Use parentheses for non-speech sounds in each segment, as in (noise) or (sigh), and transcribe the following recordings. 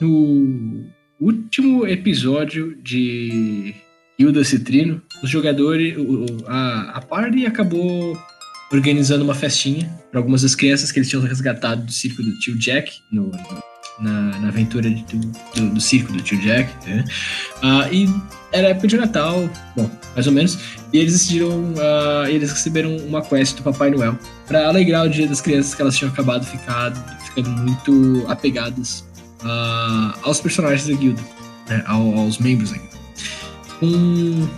no último episódio de Hilda Citrino, os jogadores, a, a party acabou organizando uma festinha para algumas das crianças que eles tinham resgatado do circo do tio Jack no, na, na, aventura de, do, do, do, circo do tio Jack. Né? Uh, e era época de Natal, bom, mais ou menos. E eles decidiram, uh, eles receberam uma quest do Papai Noel para alegrar o dia das crianças que elas tinham acabado ficado, ficando muito apegadas uh, aos personagens da guilda, né? aos membros da guilda. Um,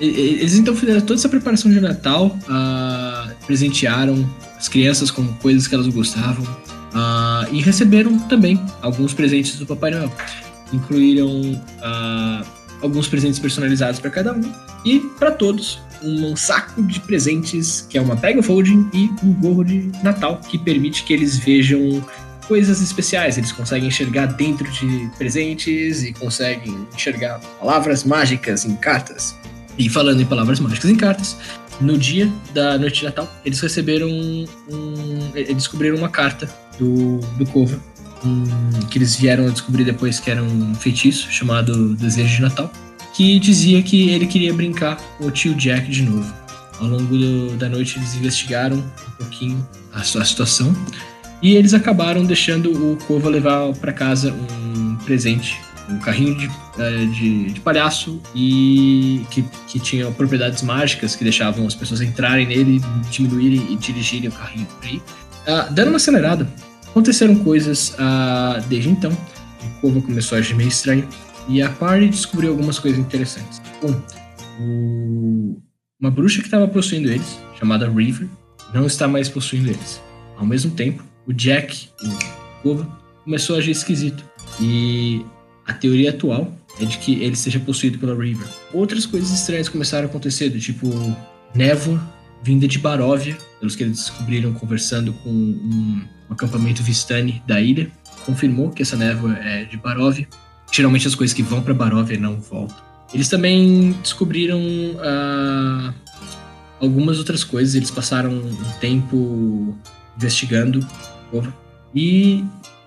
eles então fizeram toda essa preparação de Natal, uh, presentearam as crianças com coisas que elas gostavam uh, e receberam também alguns presentes do Papai Noel. Incluíram alguns presentes personalizados para cada um e para todos um saco de presentes que é uma bag of holding e um gorro de Natal que permite que eles vejam coisas especiais. Eles conseguem enxergar dentro de presentes e conseguem enxergar palavras mágicas em cartas. E falando em palavras mágicas em cartas, no dia da noite de Natal, eles receberam um. eles descobriram uma carta do, do Kova, um, que eles vieram a descobrir depois que era um feitiço chamado Desejo de Natal, que dizia que ele queria brincar com o tio Jack de novo. Ao longo do, da noite, eles investigaram um pouquinho a, a situação e eles acabaram deixando o Kova levar para casa um presente um carrinho de, é, de, de, palhaço e que, que tinha propriedades mágicas que deixavam as pessoas entrarem nele, diminuírem e dirigirem o carrinho por aí. Uh, dando uma acelerada, aconteceram coisas uh, desde então. O Kova começou a agir meio estranho e a Party descobriu algumas coisas interessantes. Um, o, uma bruxa que estava possuindo eles, chamada River, não está mais possuindo eles. Ao mesmo tempo, o Jack, o Kova, começou a agir esquisito. E a teoria atual é de que ele seja possuído pela River. Outras coisas estranhas começaram a acontecer, do tipo névoa vinda de Baróvia, pelos que eles descobriram conversando com um, um acampamento Vistani da ilha. Confirmou que essa névoa é de Baróvia. Geralmente as coisas que vão para Baróvia não voltam. Eles também descobriram uh, algumas outras coisas. Eles passaram um tempo investigando e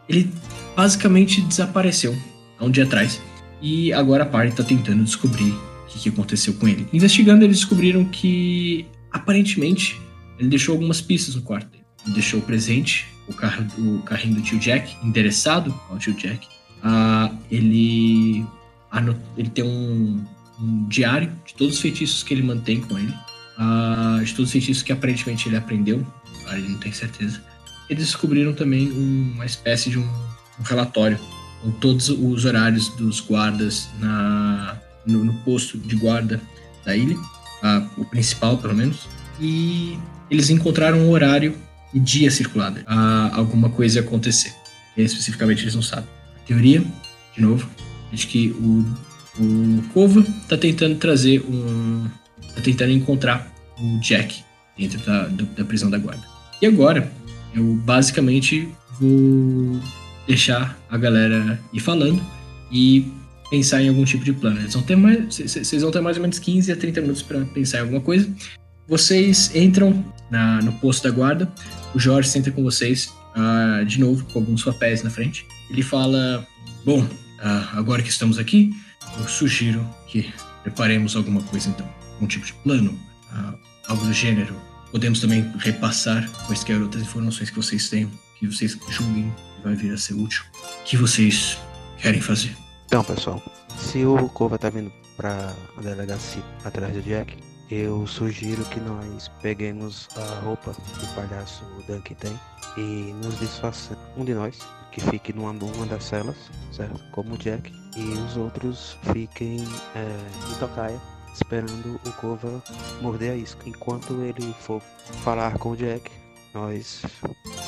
ele basicamente desapareceu há um dia atrás. E agora a parte está tentando descobrir o que, que aconteceu com ele. Investigando, eles descobriram que aparentemente ele deixou algumas pistas no quarto dele. Ele deixou o presente, o, carro, o carrinho do tio Jack, endereçado ao tio Jack. Uh, ele, ele tem um, um, diário de todos os feitiços que ele mantém com ele. Uh, de todos os feitiços que aparentemente ele aprendeu. Ele não tem certeza. Eles descobriram também uma espécie de um, um relatório com todos os horários dos guardas na, no, no posto de guarda da ilha, a, o principal pelo menos, e eles encontraram um horário e dia circulado a alguma coisa acontecer. E especificamente eles não sabem. A teoria, de novo, é de que o, o Kova está tentando trazer um. está tentando encontrar o Jack dentro da, da prisão da guarda. E agora, eu basicamente vou deixar a galera ir falando e pensar em algum tipo de plano. Eles vão ter mais, vocês vão ter mais ou menos 15 a 30 minutos para pensar em alguma coisa. Vocês entram na, no posto da guarda. O Jorge senta com vocês uh, de novo, com alguns papéis na frente. Ele fala: Bom, uh, agora que estamos aqui, eu sugiro que preparemos alguma coisa então. Um tipo de plano, uh, algo do gênero. Podemos também repassar quaisquer outras informações que vocês tenham, que vocês julguem vai vir a ser útil. Que vocês querem fazer? Então, pessoal, se o Kova tá vindo pra delegacia atrás do Jack, eu sugiro que nós peguemos a roupa que o palhaço Dunk tem e nos disfarçamos. Um de nós que fique numa uma das celas, certo? Como o Jack, e os outros fiquem é, em tocaia, esperando o Kova morder a isca. Enquanto ele for falar com o Jack, nós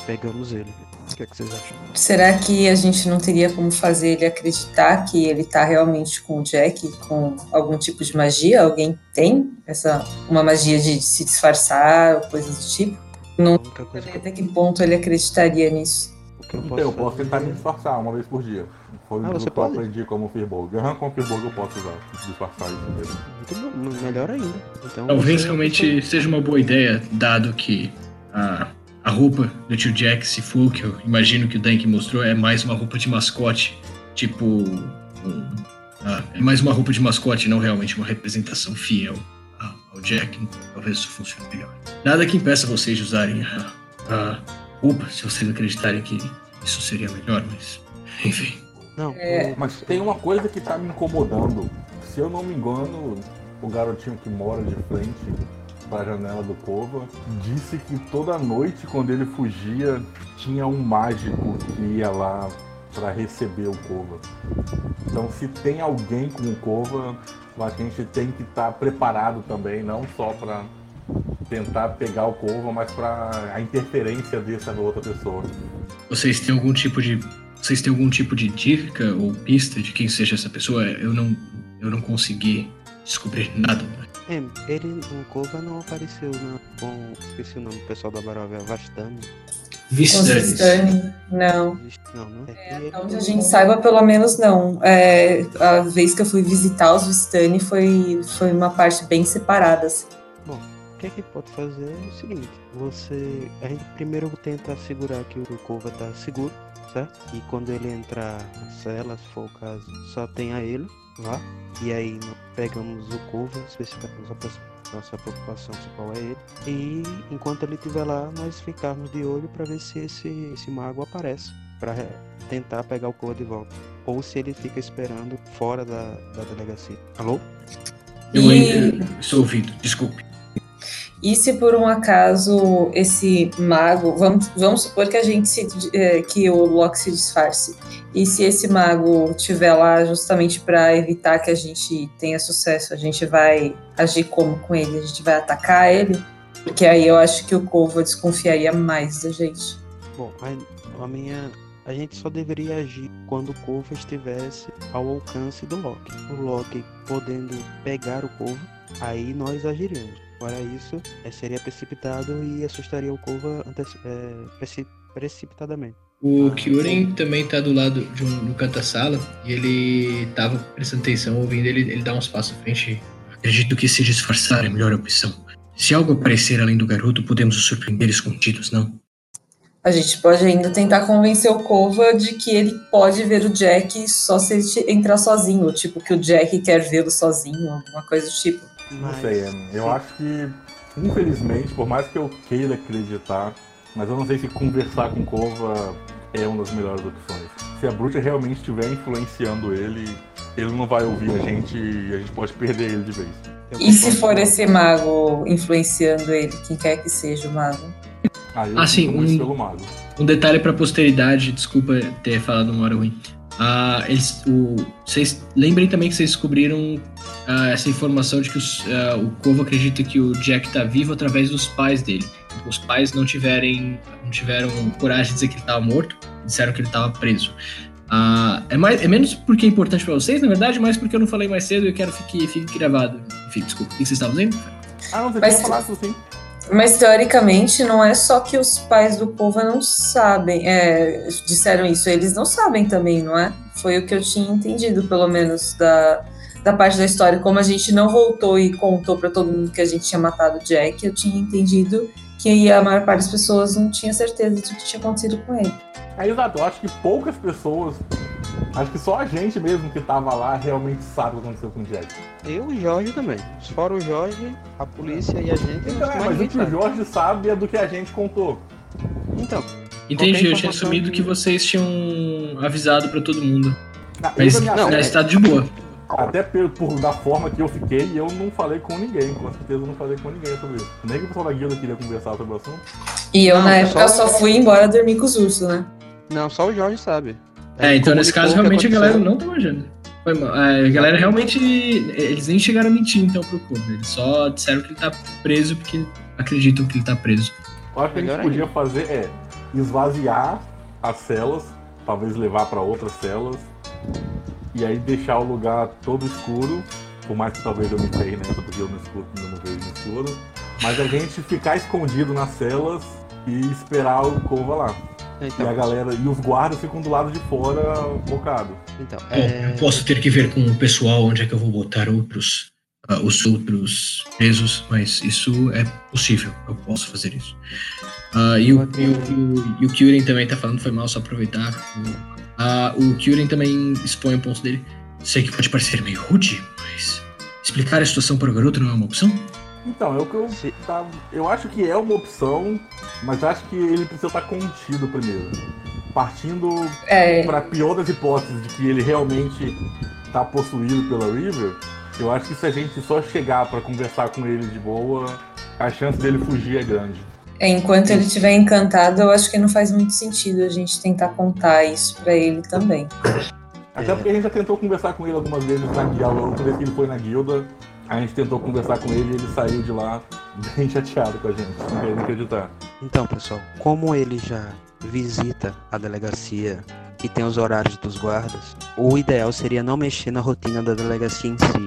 pegamos ele. O que, é que vocês acham? Será que a gente não teria como fazer ele acreditar que ele tá realmente com o Jack, com algum tipo de magia? Alguém tem essa uma magia de se disfarçar, ou coisas do tipo? Não sei até que ponto ele acreditaria nisso. Eu posso, eu posso tentar me disfarçar uma vez por dia. Foi ah, o que eu aprendi como Firbolg. Aham, com Firbolg eu posso usar, disfarçar isso mesmo. Muito bom, melhor ainda. Então, Talvez realmente seja uma boa ideia, dado que a, a roupa do tio Jack, se for que eu imagino que o Dank mostrou, é mais uma roupa de mascote tipo. Um, ah, é mais uma roupa de mascote, não realmente uma representação fiel ao Jack. Talvez isso funcione melhor. Nada que impeça vocês de usarem a, a roupa, se vocês acreditarem que isso seria melhor, mas. Enfim. Não, é... mas tem uma coisa que tá me incomodando. Se eu não me engano, o garotinho que mora de frente para a janela do Cova disse que toda noite, quando ele fugia, tinha um mágico que ia lá para receber o Cova. Então, se tem alguém com o Cova, a gente tem que estar tá preparado também, não só para tentar pegar o Cova, mas para a interferência dessa outra pessoa. Vocês têm algum tipo de vocês têm algum tipo de dica ou pista de quem seja essa pessoa? Eu não eu não consegui descobrir nada. É, ele, o Kova não apareceu na, com. Esqueci o nome do pessoal da Barovia, Vastani. Vistani. Não. Não, não é. é onde a gente saiba, pelo menos não. É, a vez que eu fui visitar os Vistani foi, foi uma parte bem separada. Assim. Bom, o que a gente pode fazer é o seguinte: você. A gente primeiro tenta assegurar que o Kova está seguro, certo? E quando ele entrar na cela, se for o caso, só tenha ele lá. E aí pegamos o curva, especificamos a nossa preocupação principal é ele. E enquanto ele estiver lá, nós ficarmos de olho para ver se esse, esse mago aparece. Para tentar pegar o curva de volta. Ou se ele fica esperando fora da, da delegacia. Alô? Eu ainda estou ouvindo, desculpe. E se por um acaso esse mago, vamos, vamos supor que a gente se, é, que o Loki se disfarce. E se esse mago estiver lá justamente para evitar que a gente tenha sucesso, a gente vai agir como com ele? A gente vai atacar ele? Porque aí eu acho que o Corvo desconfiaria mais da gente. Bom, a, a minha a gente só deveria agir quando o Corvo estivesse ao alcance do Loki. O Loki podendo pegar o Corvo, aí nós agiríamos. Fora isso, é, seria precipitado e assustaria o Kova é, precipitadamente. O Kyuren também tá do lado de um, no canto da sala e ele tava prestando atenção, ouvindo ele, ele dá uns passos à frente. Acredito que se disfarçar é a melhor opção. Se algo aparecer além do garoto, podemos os surpreender escondidos, não? A gente pode ainda tentar convencer o Kova de que ele pode ver o Jack só se ele entrar sozinho, tipo que o Jack quer vê-lo sozinho, alguma coisa do tipo. Não sei, eu acho que, infelizmente, por mais que eu queira acreditar, mas eu não sei se conversar com Kova é uma das melhores opções. Se a Bruxa realmente estiver influenciando ele, ele não vai ouvir a gente e a gente pode perder ele de vez. E se for esse mago influenciando ele, quem quer que seja o mago? Ah, eu ah sim, um, um detalhe para posteridade, desculpa ter falado uma hora ruim. Uh, eles, o, vocês lembrem também que vocês descobriram uh, essa informação de que os, uh, o Corvo acredita que o Jack está vivo através dos pais dele. Os pais não tiverem, não tiveram coragem de dizer que ele estava morto, disseram que ele estava preso. é, mais, é menos porque é importante para vocês, na verdade, mais porque eu não falei mais cedo e eu quero que fique gravado. Enfim, desculpa. O que vocês estavam dizendo? Ah, não, você Mas... falar assim. Mas teoricamente não é só que os pais do povo não sabem, é, disseram isso, eles não sabem também, não é? Foi o que eu tinha entendido, pelo menos, da, da parte da história. Como a gente não voltou e contou para todo mundo que a gente tinha matado o Jack, eu tinha entendido que a maior parte das pessoas não tinha certeza de que tinha acontecido com ele. É exato, eu acho que poucas pessoas Acho que só a gente mesmo que tava lá realmente sabe o que aconteceu com o Jack. Eu e o Jorge também. Fora o Jorge, a polícia e a gente. Então, é, mas o que o Jorge sabe é do que a gente contou. Então. Entendi, eu tinha assumido que... que vocês tinham avisado para todo mundo. Ah, mas não, é estado de boa. Até por, por, da forma que eu fiquei, eu não falei com ninguém. Com certeza eu não falei com ninguém sobre isso. Nem que o pessoal da guilda queria conversar sobre o assunto. E eu, não, na época, só... só fui embora dormir com os ursos, né? Não, só o Jorge sabe. É, então nesse caso realmente a galera não tá manjando. Foi mal. É, a galera realmente. Eles nem chegaram a mentir então pro povo. Eles só disseram que ele tá preso porque acreditam que ele tá preso. Eu acho que a gente podia fazer é esvaziar as celas, talvez levar para outras celas, e aí deixar o lugar todo escuro, por mais que talvez eu me ferre nessa, porque eu não, escuro, eu não vejo no escuro, mas a gente ficar escondido nas celas e esperar o Cova lá. Então, e a galera e os guardas ficam do lado de fora bocado. Então, é... eu posso ter que ver com o pessoal onde é que eu vou botar outros uh, os outros presos, mas isso é possível, eu posso fazer isso. Uh, e, o, e, o, e, o, o Kyurem também tá falando, foi mal só aproveitar. Ah, o Kyurem também expõe o ponto dele. Sei que pode parecer meio rude, mas explicar a situação para o garoto não é uma opção? Então, é o que eu Se- tá, Eu acho que é uma opção, mas acho que ele precisa estar contido primeiro. Partindo É, para pior das hipóteses de que ele realmente tá possuído pela River, eu acho que se a gente só chegar para conversar com ele de boa, a chance dele fugir é grande. é, enquanto ele estiver encantado, eu acho que não faz muito sentido a gente tentar contar isso pra ele também. Até É. porque a gente já tentou conversar com ele algumas vezes na guilda, a última vez que ele foi na guilda, a gente tentou conversar com ele e ele saiu de lá bem (laughs) chateado com a gente, não querendo acreditar. Então, pessoal, como ele já visita a delegacia e tem os horários dos guardas, o ideal seria não mexer na rotina da delegacia em si.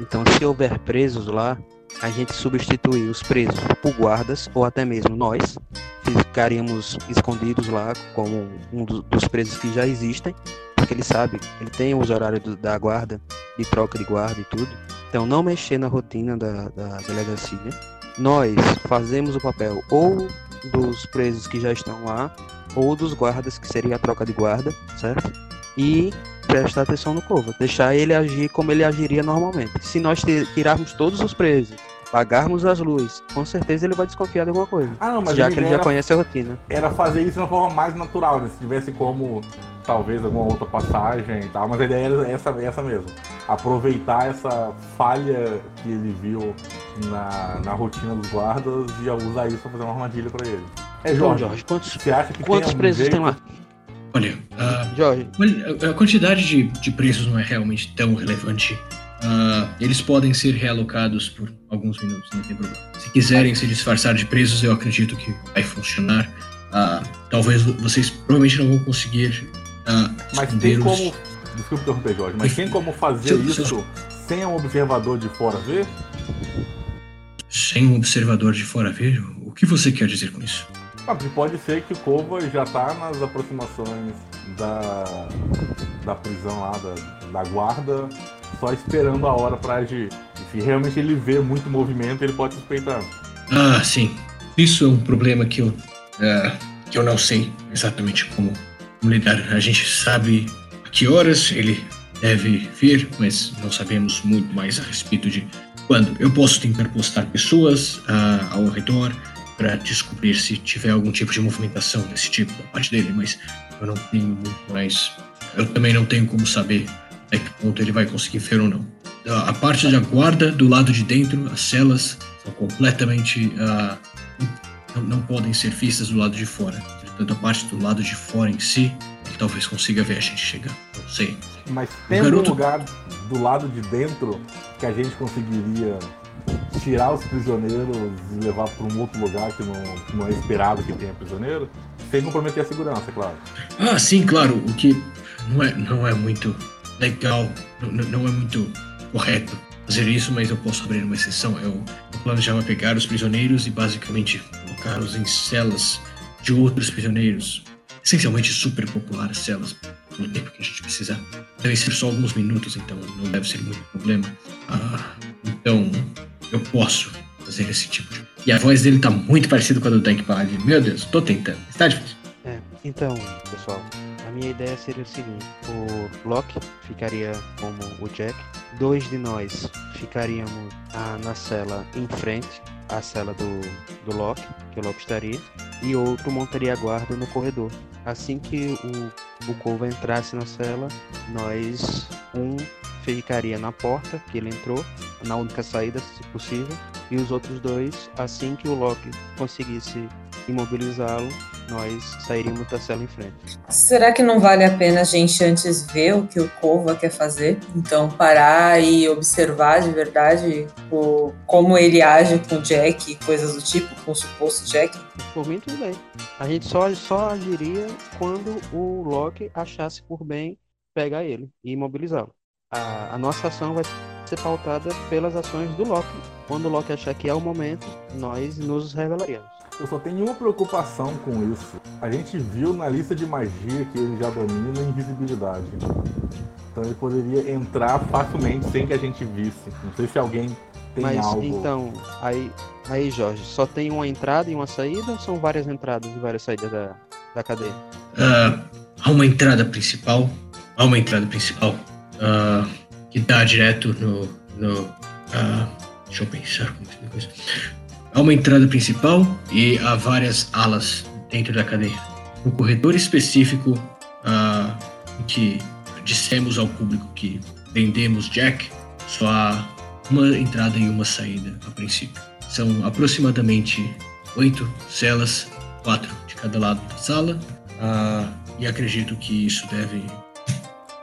Então, se houver presos lá, a gente substituir os presos por guardas ou até mesmo nós ficaríamos escondidos lá como um do- dos presos que já existem, porque ele sabe, ele tem os horários da guarda, de troca de guarda e tudo. Então, não mexer na rotina da, da delegacia. Nós fazemos o papel ou dos presos que já estão lá, ou dos guardas, que seria a troca de guarda, certo? E prestar atenção no Cova, deixar ele agir como ele agiria normalmente. Se nós ti- tirarmos todos os presos, apagarmos as luzes, com certeza ele vai desconfiar de alguma coisa. Ah, não, mas já que ele já era, conhece a rotina. era fazer isso de uma forma mais natural, né? Se tivesse como talvez alguma outra passagem e tal, mas a ideia era essa, essa mesmo. Aproveitar essa falha que ele viu na, na rotina dos guardas e usar isso pra fazer uma armadilha pra ele. É, Então, Jorge, Jorge, quantos, você acha que quantos tem presos jeito... tem lá? Olha, ah, Jorge, a quantidade de, de presos não é realmente tão relevante. Ah, eles podem ser realocados por alguns minutos, não tem problema. Se quiserem se disfarçar de presos, eu acredito que vai funcionar. Ah, talvez vo- vocês provavelmente não vão conseguir ah, Mas tem os- como. Desculpa interromper, Jorge, mas tem como fazer sim. isso sem um observador de fora ver? sem um observador de fora ver. O que você quer dizer com isso? Ah, pode ser que o Kova já tá nas aproximações da, da prisão lá, da, da guarda, só esperando a hora pra agir. E se realmente ele vê muito movimento, ele pode suspeitar. Ah, sim. Isso é um problema que eu, ah, que eu não sei exatamente como, como lidar. A gente sabe a que horas ele deve vir, mas não sabemos muito mais a respeito de quando. Eu posso tentar postar pessoas ah, ao redor para descobrir se tiver algum tipo de movimentação desse tipo da parte dele, mas eu não tenho muito mais. Eu também não tenho como saber até que ponto ele vai conseguir ver ou não. A parte da guarda do lado de dentro, as celas são completamente. ah, não, não podem ser vistas do lado de fora. Portanto, a parte do lado de fora em si, ele talvez consiga ver a gente chegar. Não sei. Mas tem garoto- lugar do lado de dentro que a gente conseguiria tirar os prisioneiros e levar para um outro lugar que não, que não é esperado que tenha prisioneiro? Sem comprometer a segurança, claro. Ah, sim, claro. O que não é, não é muito legal, não, não- é muito correto fazer isso, mas eu posso abrir uma exceção. Eu, eu planejava pegar os prisioneiros e basicamente colocá-los em celas de outros prisioneiros. Essencialmente super populares celas, no tempo que a gente precisar. Devem ser só alguns minutos, então não deve ser muito problema. Ah, então, eu posso fazer esse tipo de. E a voz dele tá muito parecida com a do Tank Pad. Meu Deus, tô tentando. Está difícil. É, então, pessoal, minha ideia seria o seguinte: o Loki ficaria como o Jack, dois de nós ficaríamos ah, na cela em frente à cela do, do Loki, que o Loki estaria, e outro montaria a guarda no corredor. Assim que o, o Kova entrasse na cela, nós, um ficaria na porta que ele entrou, na única saída, se possível, e os outros dois, assim que o Loki conseguisse imobilizá-lo, nós sairíamos da cela em frente. Será que não vale a pena a gente antes ver o que o Kova quer fazer? Então parar e observar de verdade o, como ele age com o Jack e coisas do tipo, com o suposto Jack? Por mim, tudo bem. A gente só, só agiria quando o Loki achasse por bem pegar ele e imobilizá-lo. A, a nossa ação vai ser pautada pelas ações do Loki. Quando o Loki achar que é o momento, nós nos revelaríamos. Eu só tenho uma preocupação com isso. A gente viu na lista de magia que ele já domina a invisibilidade. Então ele poderia entrar facilmente sem que a gente visse. Não sei se alguém tem Mas algo. então, aí, aí, Jorge, só tem uma entrada e uma saída ou são várias entradas e várias saídas da, da cadeia? Ah, há uma entrada principal, há uma entrada principal ah, que dá direto no, no ah, deixa eu pensar como é que é coisa. Há uma entrada principal e há várias alas dentro da cadeia. No corredor específico em que dissemos ao público que vendemos Jack, só há uma entrada e uma saída a princípio. São aproximadamente oito celas, quatro de cada lado da sala, ah, e acredito que isso deve.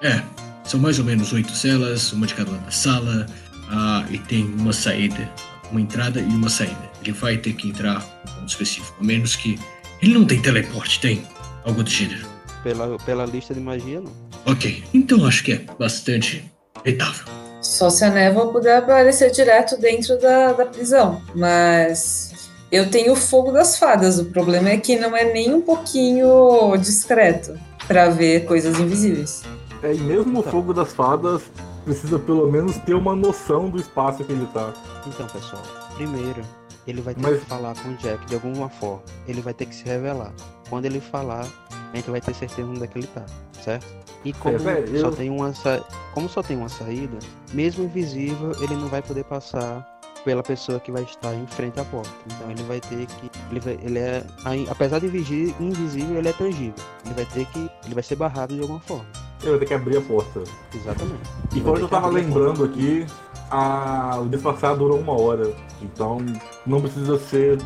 É, são mais ou menos oito celas, uma de cada lado da sala, ah, e tem uma saída, uma entrada e uma saída. Ele vai ter que entrar no ponto específico, a menos que. Ele não tem teleporte, tem? Algo do gênero. Pela, pela lista de magia, não. Ok, então acho que é bastante aceitável. Só se a névoa puder aparecer direto dentro da, da prisão. Mas eu tenho o fogo das fadas. O problema é que não é nem um pouquinho discreto para ver coisas invisíveis. É, e mesmo o fogo das fadas precisa pelo menos ter uma noção do espaço que ele tá. Então, pessoal, primeiro, ele vai ter Mas- que falar com o Jack de alguma forma. Ele vai ter que se revelar. Quando ele falar, a gente vai ter certeza onde é que ele tá, certo? E como, velho, só eu- tem uma sa... como só tem uma saída, mesmo invisível, ele não vai poder passar pela pessoa que vai estar em frente à porta. Então ele vai ter que. Ele, vai... ele é. Apesar de invisível, ele é tangível. Ele vai ter que. Ele vai ser barrado de alguma forma. Ele vai ter que abrir a porta. Exatamente. E vai eu tava lembrando aqui, a... o disfarçar durou uma hora. Então não precisa ser.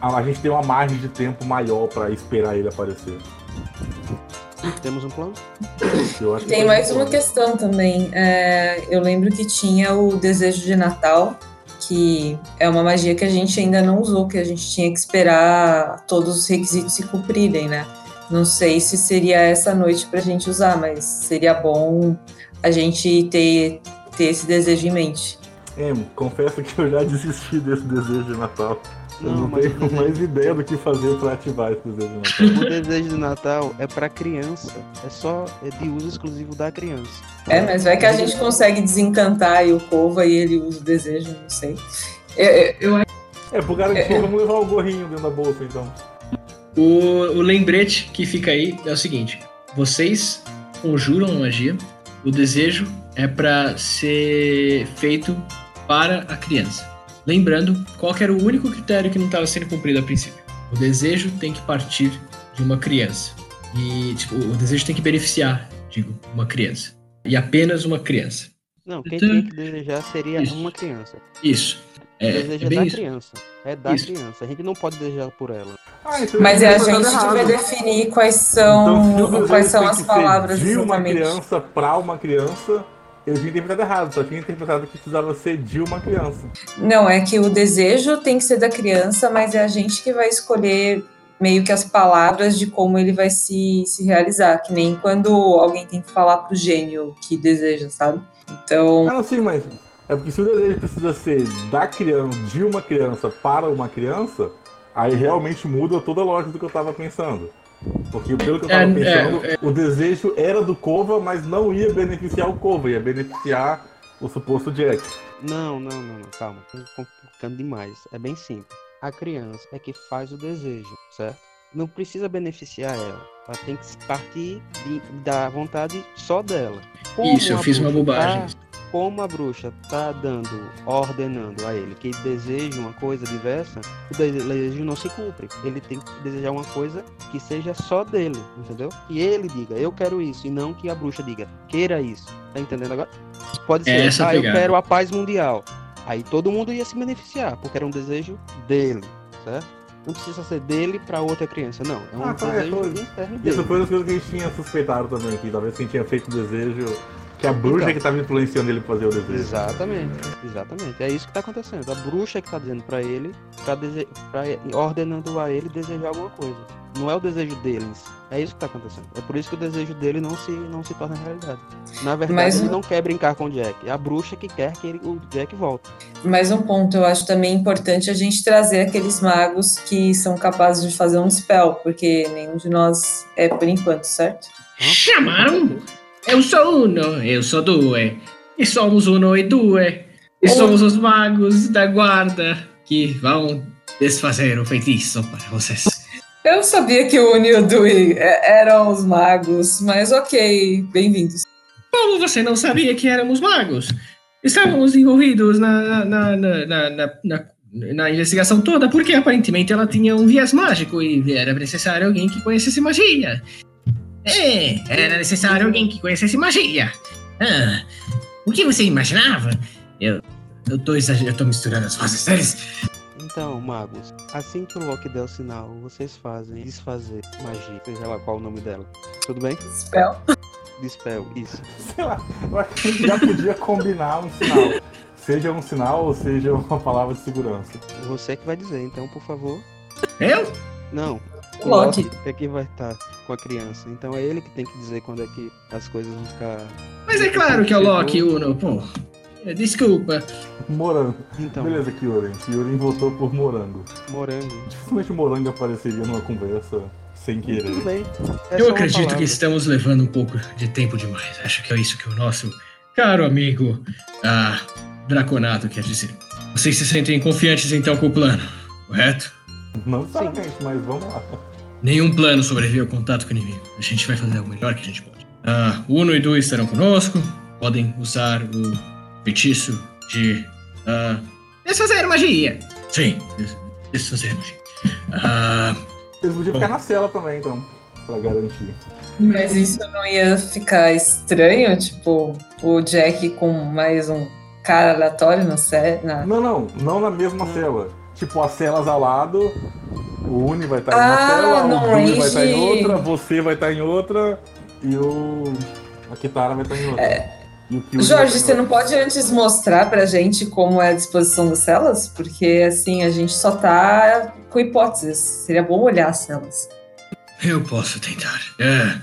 A gente tem uma margem de tempo maior pra esperar ele aparecer. Temos um plano? Eu Tem mais um uma questão também. É, eu lembro que tinha o desejo de Natal, que é uma magia que a gente ainda não usou, que a gente tinha que esperar todos os requisitos se cumprirem, né? Não sei se seria essa noite pra gente usar, mas seria bom a gente ter, ter esse desejo em mente. É, confesso que eu já desisti desse desejo de Natal. Eu Não, não, tenho desejo- mais ideia do que fazer pra ativar esse desejo de Natal. O desejo de Natal é pra criança. É só é de uso exclusivo da criança. É, mas vai que a gente consegue desencantar aí o Cova e ele usa o desejo, não sei. Eu- eu- eu É, por garantia, vamos levar o gorrinho dentro da bolsa então. O, o lembrete que fica aí é o seguinte: vocês conjuram a magia, o desejo é para ser feito para a criança. Lembrando, qual era o único critério que não estava sendo cumprido a princípio? O desejo tem que partir de uma criança. E, tipo, o desejo tem que beneficiar, digo, uma criança. E apenas uma criança. Não, quem Então- tinha que desejar seria Isso. uma criança. Isso. O É, desejo é é da isso. criança. É da Isso. criança. A gente não pode desejar por ela. Ah, então Mas é a gente que vai definir quais Então, são, se o desejo quais são tem as palavras de uma criança pra uma criança, eu tinha interpretado errado. Só tinha interpretado que precisava ser de uma criança. Não, é que o desejo tem que ser da criança, mas é a gente que vai escolher meio que as palavras de como ele vai se, se realizar, que nem quando alguém tem que falar pro gênio que deseja, sabe? Então, Ah, não, sim, mas é porque se o desejo precisa ser da criança, de uma criança para uma criança, aí realmente muda toda a lógica do que eu tava pensando. Porque pelo que eu tava É, pensando, é, o desejo era do Kova, mas não ia beneficiar o Kova, ia beneficiar o suposto Jack. Não, não, não, não. Calma. Tô complicando demais. É bem simples. A criança é que faz o desejo, certo? Não precisa beneficiar ela. Ela tem que partir de- da vontade só dela. Como Isso, eu fiz uma bruxa bobagem. tá- como a bruxa tá dando, ordenando a ele que deseja uma coisa diversa, o desejo não se cumpre. Ele tem que desejar uma coisa que seja só dele, entendeu? Que ele diga, eu quero isso, e não que a bruxa diga, queira isso. Tá entendendo agora? Pode É ser, essa a ah, eu pegada. quero a paz mundial. Aí todo mundo ia se beneficiar, porque era um desejo dele, certo? Não precisa ser dele para outra criança, não. É um Ah, é, desejo foi- interno dele. Isso foi uma das coisas que a gente tinha suspeitado também aqui. Talvez quem tinha feito o desejo. Que a bruxa Então. que tava influenciando ele pra fazer o desejo. Exatamente, exatamente. É isso que tá acontecendo. A bruxa que tá dizendo pra ele, pra dese... pra... ordenando a ele desejar alguma coisa. Não é o desejo deles. É isso que tá acontecendo. É por isso que o desejo dele não se, não se torna realidade. Na verdade, Mas ele não quer brincar com o Jack. É a bruxa que quer que ele- o Jack volte. mais um ponto, eu acho também importante a gente trazer aqueles magos que são capazes de fazer um spell, porque nenhum de nós é por enquanto, certo? Chamaram? Eu sou uno, eu sou due. E somos uno e due. E Oh. somos os magos da guarda que vão desfazer o feitiço para vocês. (laughs) Eu sabia que o Uni e o Dewey é, eram os magos, mas ok, bem-vindos. Como você não sabia que éramos magos? Estávamos envolvidos na, na, na, na investigação toda porque aparentemente ela tinha um viés mágico e era necessário alguém que conhecesse magia. É, era necessário alguém que conhecesse magia. Ah, o que você imaginava? Eu, eu, tô, exager- eu tô misturando as fases deles. Então, magos, assim que o Loki der o sinal, vocês fazem desfazer magia, seja lá qual o nome dela. Tudo bem? Spell. Dispel, isso. Sei lá, eu acho que a gente já podia combinar um sinal. Seja um sinal ou seja uma palavra de segurança. Você que vai dizer, então, por favor. Eu? Não. O Loki. Loki é que vai estar com a criança. Então é ele que tem que dizer quando é que as coisas vão ficar. Mas é claro que é o Loki Uno, pô. É, Desculpa. Morango. Então, Beleza, Kyuren. Kyuren votou por morango. morango. Dificilmente morango apareceria numa conversa sem querer. Tudo bem. É Eu acredito que palavra. estamos levando um pouco de tempo demais. Acho que é isso que o nosso caro amigo ah, Draconato quer dizer. Vocês se sentem confiantes então com o plano, correto? Não necessariamente, mas vamos lá. Nenhum plano sobrevive ao contato com o inimigo. A gente vai fazer o melhor que a gente pode. Ah, Uno e Du estarão conosco. Podem usar o feitiço de ah, desfazer magia. Sim, des- desfazer magia. Ah, Eles podiam ficar na cela também, então, pra garantir. Mas isso não ia ficar estranho? Tipo, o Jack com mais um cara aleatório na? Na... Não, não, não na mesma cela. Tipo, as celas ao lado, o Uni vai estar em Ah, uma cela, no o Dewey vai estar em range. outra, você vai estar em outra e o. A Kitara vai estar em outra. Vai Jorge, em você não pode antes mostrar pra gente como é a disposição das celas? Porque, assim, a gente só tá com hipóteses. Seria bom olhar as celas. eu posso tentar. É,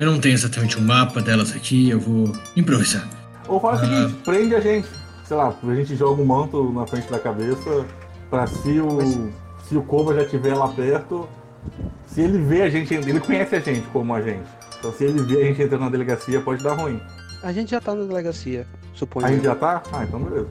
eu não tenho exatamente um mapa delas aqui. Eu vou improvisar. Ou faz o Ah. seguinte, prende a gente. Sei lá, a gente joga um manto na frente da cabeça pra se o. Se o Kova já estiver lá perto, se ele vê a gente, ele conhece a gente como a gente. Então se ele vê a gente entrando na delegacia, pode dar ruim. A gente já tá na delegacia, suponho. A gente já tá? Ah, então beleza.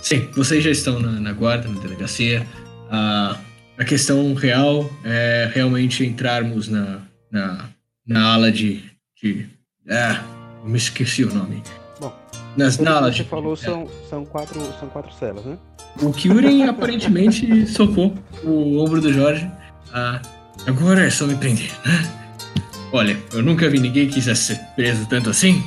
Sim, vocês já estão na, na guarda, na delegacia. Ah, a questão real é realmente entrarmos na, na, na ala de. de ah, eu me esqueci o nome. Bom, Nas, na ala você de. falou, é. são, são, quatro, são quatro celas, né? O Kyuren aparentemente socou o ombro do Jorge. Ah, agora é só me prender, né? Olha, eu nunca vi ninguém que quisesse ser preso tanto assim.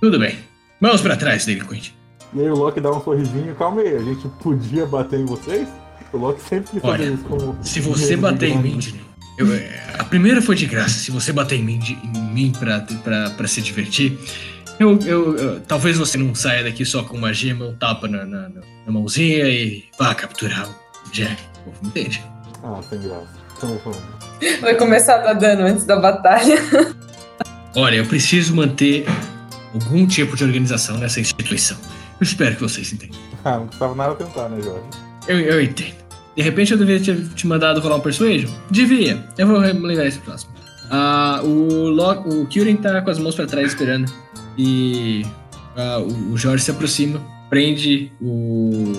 Tudo bem. Mãos pra trás, delinquente. E aí o Loki dá um sorrisinho, calma aí, a gente podia bater em vocês? O Loki sempre Olha, isso como. Se você bater em mim, eu- é, a primeira foi de graça. Se você bater em mim, de- em mim pra, pra, pra se divertir, eu, eu- eu- talvez você não saia daqui só com uma gema, um tapa na, na, na- mãozinha e vá capturar o Jack. Pô, Entende? Ah, sem graça. Então, vamos. Vai começar a dar dano antes da batalha. Olha, eu preciso manter algum tipo de organização nessa instituição. Eu espero que vocês entendam. (laughs) Ah, não custava nada tentar, né, Jorge? Eu, eu entendo. De repente eu deveria ter te mandado rolar um Persuasion? Devia. Eu vou lembrar isso próximo. Ah, o, Lo o Kyuren tá com as mãos pra trás esperando. E ah, o, Jorge se aproxima, prende o,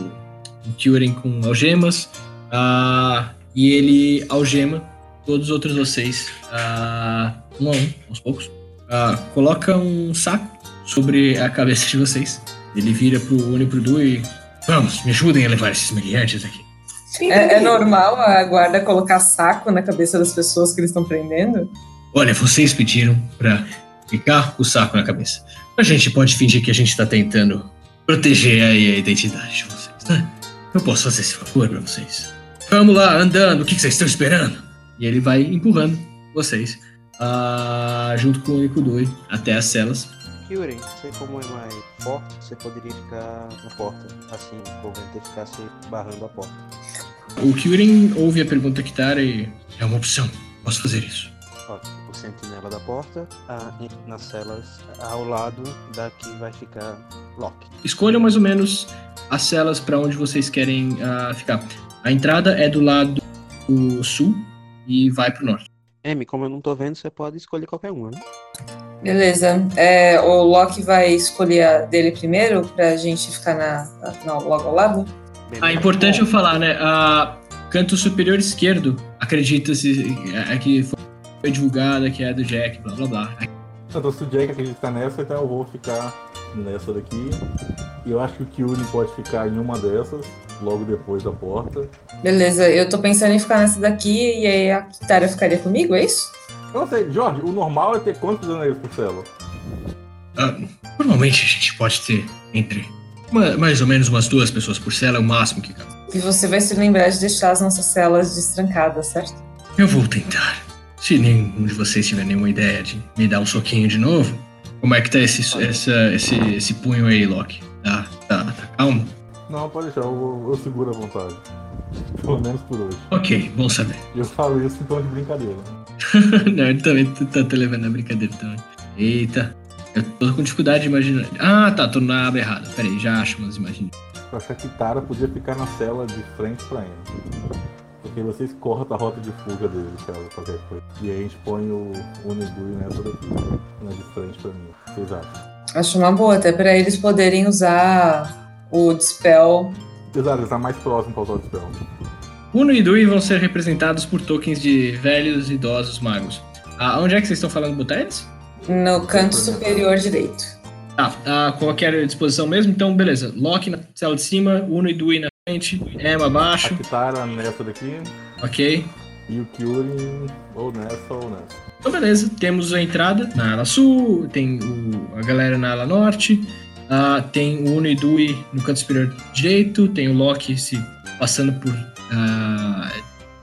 o Kyuren com algemas. ah, e ele algema todos os outros vocês ah, um a um, aos poucos. Coloca um saco sobre a cabeça de vocês. Ele vira pro Uni e pro Du e. Vamos, me ajudem a levar esses meliantes aqui. É, é normal a guarda colocar saco na cabeça das pessoas que eles estão prendendo? Olha, vocês pediram pra ficar o saco na cabeça. A gente pode fingir que a gente tá tentando proteger aí a identidade de vocês, né? Eu posso fazer esse favor pra vocês. Vamos lá, andando, o que que vocês estão esperando? E ele vai empurrando vocês, ah, junto com o Nikudoi, até as celas. Kyuren, você como é mais forte, você poderia ficar na porta. Assim, o ter ficar se barrando a porta. O Kyuren ouve a pergunta que Tara e é uma opção, posso fazer isso. Ó, o sentinela da porta, em- nas celas ao lado da que vai ficar Loki. Escolham mais ou menos as celas para onde vocês querem ah, ficar. A entrada é do lado sul e vai pro norte. M, como eu não tô vendo, você pode escolher qualquer uma, né? Beleza. É, o Loki vai escolher a dele primeiro pra gente ficar na, na- logo ao lado? Ah, é importante eu falar, né? ah, canto superior esquerdo, acredita-se é, é que foi divulgada, que é do Jack, blá blá blá. Então, se o Jack acredita nessa, então eu vou ficar nessa daqui. E eu acho que o Kyuri pode ficar em uma dessas, logo depois da porta. Beleza, eu tô pensando em ficar nessa daqui e aí a Kitara ficaria comigo, é isso? Eu não sei, Jorge, o normal é ter quantos anéis por célula? Ah, normalmente a gente pode ter entre uma- mais ou menos umas duas pessoas por cela, é o máximo que cabe. E você vai se lembrar de deixar as nossas celas destrancadas, certo? Eu vou tentar. Se nenhum de vocês tiver nenhuma ideia de me dar um soquinho de novo, como é que tá esse, essa, esse, esse punho aí, Loki? Tá, tá, tá calmo? Não, pode deixar, eu, eu seguro a vontade. Pelo menos por hoje. Ok, bom saber. Eu falo isso em tom de brincadeira. (laughs) Não, ele também tu tá te levando a brincadeira também. Eita. Eu tô com dificuldade de imaginar. Ah, tá, tô na aba errada. Pera aí, já acho umas imagens. Eu acho que a Kitara podia ficar na cela de frente pra ele. Porque vocês cortam a rota de fuga dele, caso qualquer coisa. E aí a gente põe o Unibui nessa daqui, na de frente pra mim. O que vocês acham? Acho uma boa, até pra eles poderem usar o Dispel. Exato, ele tá mais próximo pra usar o spell. Uno e Dui vão ser representados por tokens de velhos e idosos magos. Ah, onde é que vocês estão falando botar eles? No canto superior direito. Tá, ah, qualquer disposição mesmo? Então, beleza. Loki na cela de cima, Uno e Dui na frente, Emma A abaixo, Kitara nessa daqui ok. e o Kyuri ou nessa ou nessa. Então, beleza. Temos a entrada na ala sul, tem o- a galera na ala norte, ah, tem o Uno e Dui no canto superior direito, tem o Loki se passando por ah,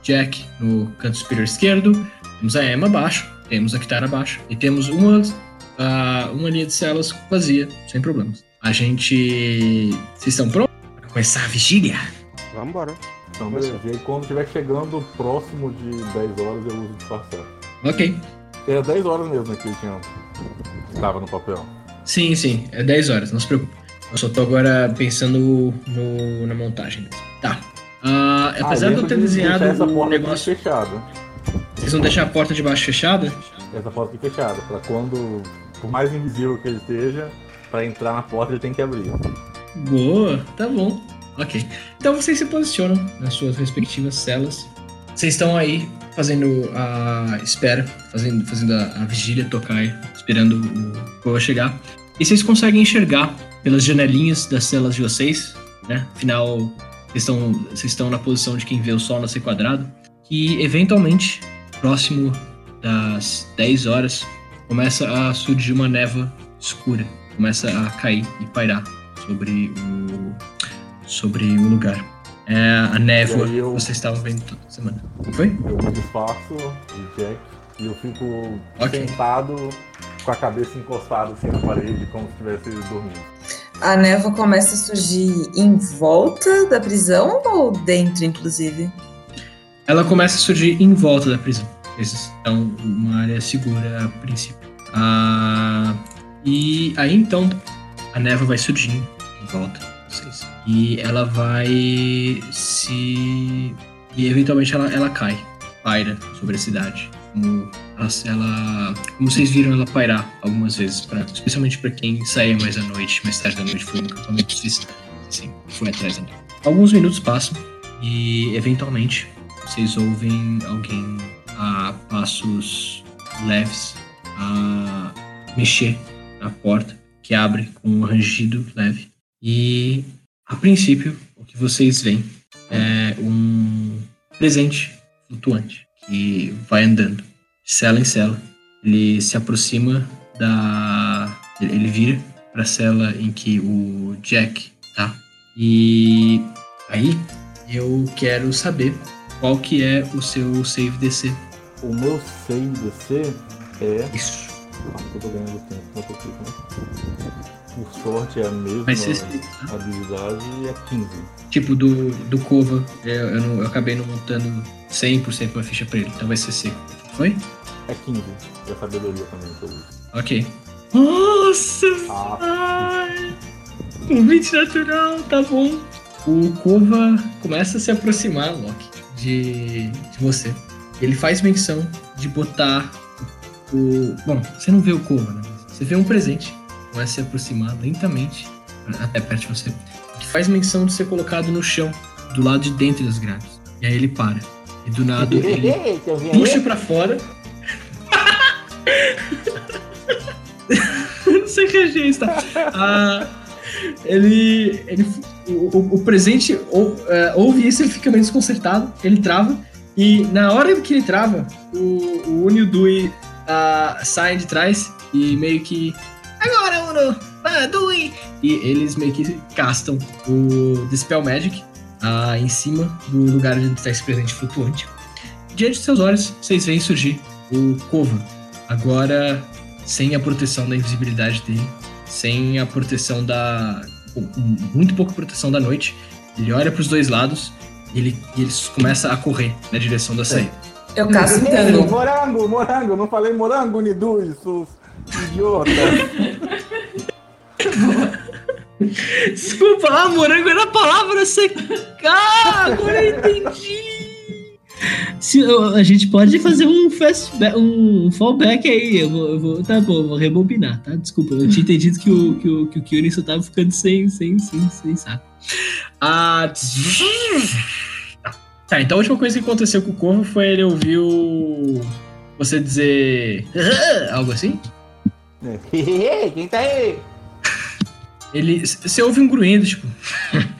Jack no canto superior esquerdo, temos a Emma abaixo, temos a Kitara abaixo, e temos uma, ah, uma linha de celas vazia, sem problemas. A gente. Vocês estão prontos começar a vigília? Vambora. Então, beleza. E aí quando estiver chegando próximo de 10 horas eu uso disfarçar. Ok. Era 10 horas mesmo que ele tinha. Estava no papel. Sim, sim, é 10 horas, não se preocupe. Eu só tô agora pensando no, na montagem. mesmo. Tá. Ah, apesar de eu ter desenhado essa o porta aqui negócio. fechada. Vocês vão deixar a porta de baixo fechada? Essa porta aqui fechada. Pra quando, por mais invisível que ele esteja, pra entrar na porta ele tem que abrir. Boa, tá bom. Ok. Então vocês se posicionam nas suas respectivas celas. Vocês estão aí fazendo a espera, fazendo, fazendo a, a vigília tocar, esperando o Koa chegar. E vocês conseguem enxergar pelas janelinhas das celas de vocês, né? Afinal, vocês estão, vocês estão na posição de quem vê o sol nascer quadrado. Que eventualmente, próximo das 10 horas, começa a surgir uma névoa escura. Começa a cair e pairar sobre o, sobre o lugar. É a névoa E aí eu- que vocês estavam vendo toda semana. Foi? Eu me disfarço de Jack e eu fico Ok. sentado com a cabeça encostada assim na parede, como se estivesse dormindo. A névoa começa a surgir em volta da prisão ou dentro, inclusive? Ela começa a surgir em volta da prisão. Eles estão numa área segura a princípio. Ah, e aí então a névoa vai surgindo volta vocês. E ela vai se. E eventualmente ela, ela cai, paira sobre a cidade. Como, ela, ela- como vocês viram ela pairar algumas vezes, pra, especialmente para quem saía mais à noite, mais tarde da noite, foi no acampamento suicida. Assim, foi atrás névoa. Alguns minutos passam e eventualmente vocês ouvem alguém a passos leves a mexer na porta que abre com um rangido leve e a princípio o que vocês veem é um presente flutuante que vai andando de cela em cela ele se aproxima da ele vira para a cela em que o Jack tá e aí eu quero saber qual que é o seu save DC. O meu save DC é. Isso. Eu tô ganhando tempo, não tô aqui, né? Por sorte é a mesma Vai ser save, habilidade e é 15. Tipo do, do Kova, eu, eu, não- eu acabei não montando 100% uma ficha pra ele, então vai ser C. Foi? É 15. E a sabedoria também que eu uso. Ok. Nossa! Ah, Ai! Um 20 natural, tá bom. O Kova começa a se aproximar, Loki, de, de você. Ele faz menção de botar o. Bom, você não vê o Kova, né? Você vê um presente. A se aproximar lentamente até perto de você. Que faz menção de ser colocado no chão, do lado de dentro das grades. E aí ele para. E do nada ele puxa pra fora. (laughs) não sei que é isso, tá? Ah, ele. ele o, o, presente ou, uh, ouve isso, ele fica meio desconcertado, ele trava. E na hora que ele trava, o, o Uni e o Dui uh, saem de trás e meio que. Agora, Uno! Ah, Dui! E eles meio que castam o Dispel Magic uh, em cima do lugar onde está esse presente flutuante. Diante de seus olhos, vocês veem surgir o Kova. Agora sem a proteção da invisibilidade dele, sem a proteção da. muito pouca proteção da noite. Ele olha para os dois lados e ele, e ele começa a correr na direção da saída. Eu caço tango. Morango, morango, não falei morango, Nidu, isso idiota. Desculpa, ah, morango era a palavra secar. Agora eu entendi. Se, a gente pode fazer um fastback, um fallback aí. Eu vou, eu vou, tá bom, vou rebobinar, tá? Desculpa, eu tinha entendido que o, que o, que o Kyuri só tava ficando sem, sem, sem, sem saco. Ah, tá, então a última coisa que aconteceu com o Corvo foi ele ouvir. Você dizer. algo assim? (laughs) Quem tá aí? Ele. Você ouve um gruindo, tipo.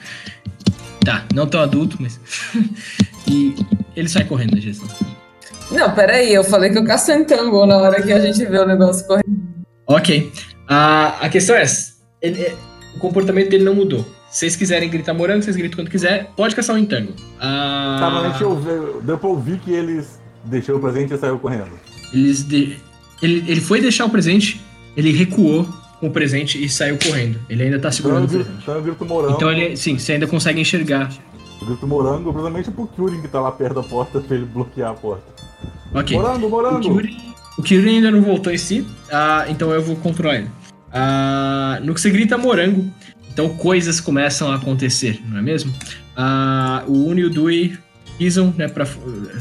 (laughs) tá, não tão adulto, mas. (laughs) e ele sai correndo na gestão. Não, peraí, eu falei que eu caço tango na hora que a gente vê o negócio correndo. Ok. A, a questão é essa. Ele, é, o comportamento dele não mudou. Se vocês quiserem gritar morango, vocês gritam quando quiser. Pode caçar um entango. Ah, tá, mas eu ver, deu pra ouvir que eles deixou o presente e saiu correndo. Eles de, ele, ele foi deixar o presente, ele recuou com o presente e saiu correndo. Ele ainda tá segurando então, o presente. Então eu grito morango. Então ele, sim, você ainda consegue enxergar eu grito morango, provavelmente é pro Kyurem que tá lá perto da porta (laughs) pra ele bloquear a porta. Ok. Morango, morango! O Kyurem, o Kyurem ainda não voltou em si, uh, então eu vou controlar ele. Uh, no que você grita morango, então coisas começam a acontecer, não é mesmo? Uh, o Uni e o Dui pisam, né, pra,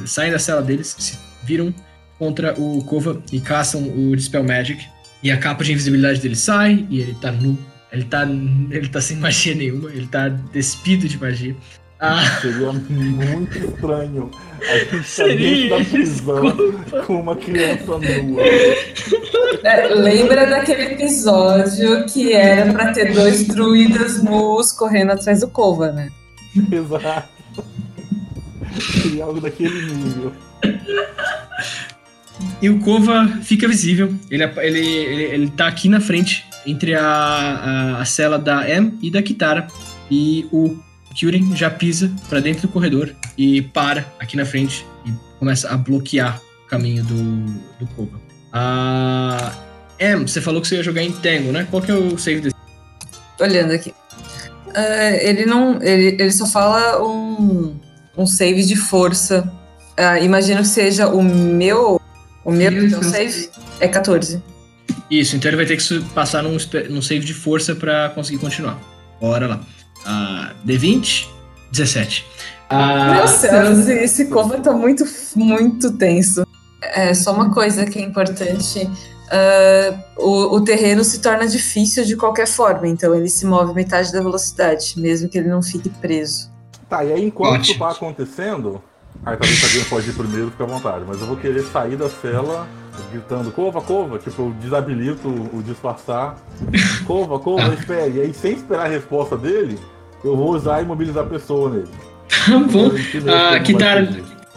saem da cela deles, se viram contra o Kova e caçam o Dispel Magic. E a capa de invisibilidade dele sai e ele tá nu. Ele tá, ele tá sem magia nenhuma, ele tá despido de magia. Ah. Seria muito estranho a gente Seria, da prisão desculpa. com uma criança nua. É, lembra daquele episódio que era para ter dois druidas nus correndo atrás do Cova, né? Exato. Seria algo daquele nível. E o Cova fica visível. Ele, ele, ele, ele tá aqui na frente, entre a, a, a cela da M e da Kitara. E o Kyurem já pisa para dentro do corredor e para aqui na frente e começa a bloquear o caminho do, do Koba. Ah, Em, você falou que você ia jogar em Tango, né? Qual que é o save desse? Olhando aqui. Uh, ele não. Ele, ele só fala um, um save de força. Uh, imagino que seja o meu. O meu então, save é 14. Isso, então ele vai ter que passar num, num save de força para conseguir continuar. Bora lá. Uh, D20, 17. Uh, Meu Deus, esse combo tá muito, muito tenso. É só uma coisa que é importante. Uh, o, o, terreno se torna difícil de qualquer forma, então ele se move metade da velocidade, mesmo que ele não fique preso. Tá, e aí enquanto isso tá acontecendo, aí talvez alguém pode ir primeiro, fica à vontade, mas eu vou querer sair da cela gritando cova, cova, tipo, eu desabilito o disfarçar. Cova, cova, (laughs) espere. E aí, sem esperar a resposta dele, eu vou usar e imobilizar a pessoa nele. Tá bom. Ah, Kitara,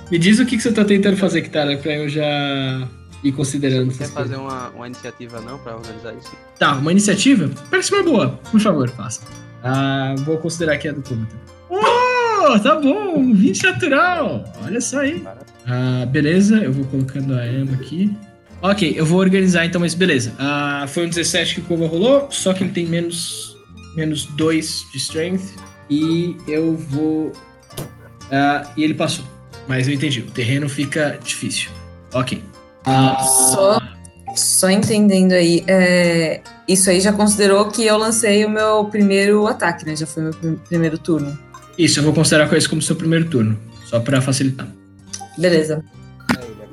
me diz o que, que você tá tentando fazer, Kitara, pra eu já ir considerando. Você quer fazer uma, uma iniciativa não pra organizar isso? Tá, uma iniciativa? Parece uma boa. Por favor, faça. Ah, vou considerar que é do Kuma. (laughs) Tá bom, 20 natural. Olha só aí. Ah, beleza, eu vou colocando a Emma aqui. Ok, eu vou organizar então, mas beleza. Ah, foi um 17 que o Kova rolou, só que ele tem menos menos 2 de strength. E eu vou. Uh, e ele passou. Mas eu entendi. O terreno fica difícil. Ok. Uh, só, só entendendo aí. É, isso aí já considerou que eu lancei o meu primeiro ataque, né? Já foi meu primeiro turno. Isso, eu vou considerar com isso como seu primeiro turno. Só pra facilitar. Beleza.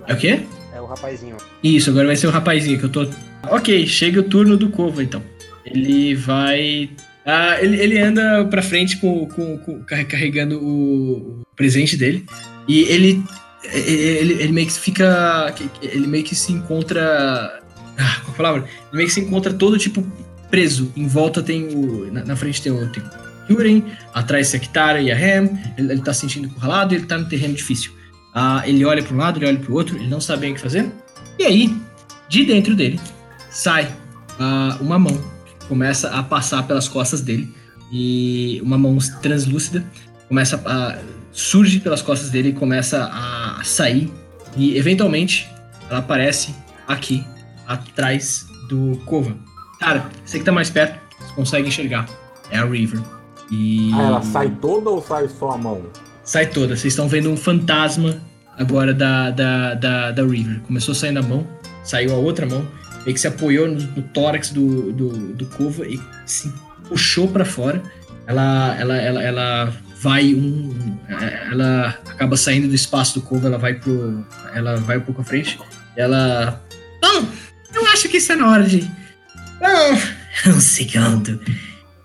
É o quê? É o rapazinho. Isso, agora vai ser o rapazinho que eu tô. Ok, chega o turno do Corvo então. Ele vai Ah, ele, ele anda pra frente com, com, com- carre- carregando o, o presente dele. E ele, ele, ele meio que fica. Ele meio que se encontra. Ah, qual a palavra? Ele meio que se encontra todo tipo preso. Em volta tem o. Na, na frente tem o. Tem o Yuren, atrás tem a Kitara e a Ham. Ele, ele tá se sentindo encurralado ele tá no terreno difícil. Ah, ele olha para um lado, ele olha para o outro, ele não sabe bem o que fazer. E aí, de dentro dele, sai ah, uma mão que começa a passar pelas costas dele. E uma mão translúcida começa a. surge pelas costas dele e começa a sair. E eventualmente ela aparece aqui, atrás do Kova. Cara, você que tá mais perto, você consegue enxergar. É a River. E. Ah, ela sai toda ou sai só a mão? Sai toda. Vocês estão vendo um fantasma agora da, da, da, da River. Começou saindo a mão, saiu a outra mão, meio que se apoiou no, no tórax do, do, do Kova e se puxou pra fora. Ela, ela, ela, ela vai um. Ela acaba saindo do espaço do Kova, ela vai pro. Ela vai um pouco à frente. E ela. Bom, eu acho que está na hora de. Bom, um segundo.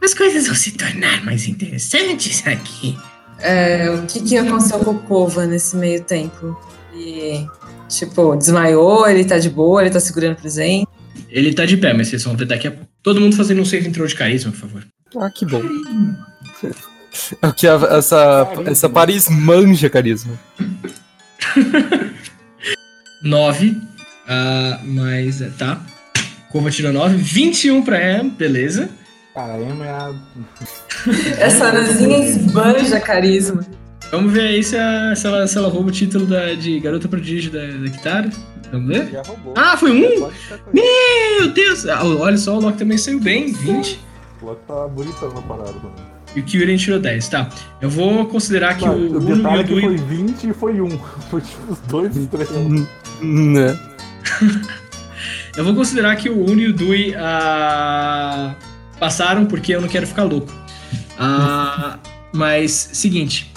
As coisas vão se tornar mais interessantes aqui. É, o que, que aconteceu com o Kova nesse meio tempo? E, tipo, desmaiou, ele tá de boa, ele tá segurando o presente. Ele tá de pé, mas vocês vão ver daqui a pouco. Todo mundo fazendo um save intro de carisma, por favor. Ah, que bom. É (laughs) o que a- essa, essa Paris manja carisma. (laughs) 9. ah, mas. é, Tá. Kova tirou 9. 21 pra Em, beleza. Cara, a Emma é a. (laughs) Essa Anazinha esbanja carisma. Vamos ver aí se, a- se ela, se ela rouba o título da, de garota prodígio da, da Kitara. Vamos ver? Já roubou. Ah, foi um? Meu Deus! Ah, olha só, o Loki também saiu bem. 20. O Loki tá bonita na parada também. E o Kyurem tirou 10. Tá. Eu vou considerar que Não, o o e detalhe o é que Dui. foi 20 e foi 1. (laughs) Foi tipo os dois estrelas. Né? (laughs) Eu vou considerar que o Uno e o Dui ah, passaram porque eu não quero ficar louco. Ah, mas, seguinte.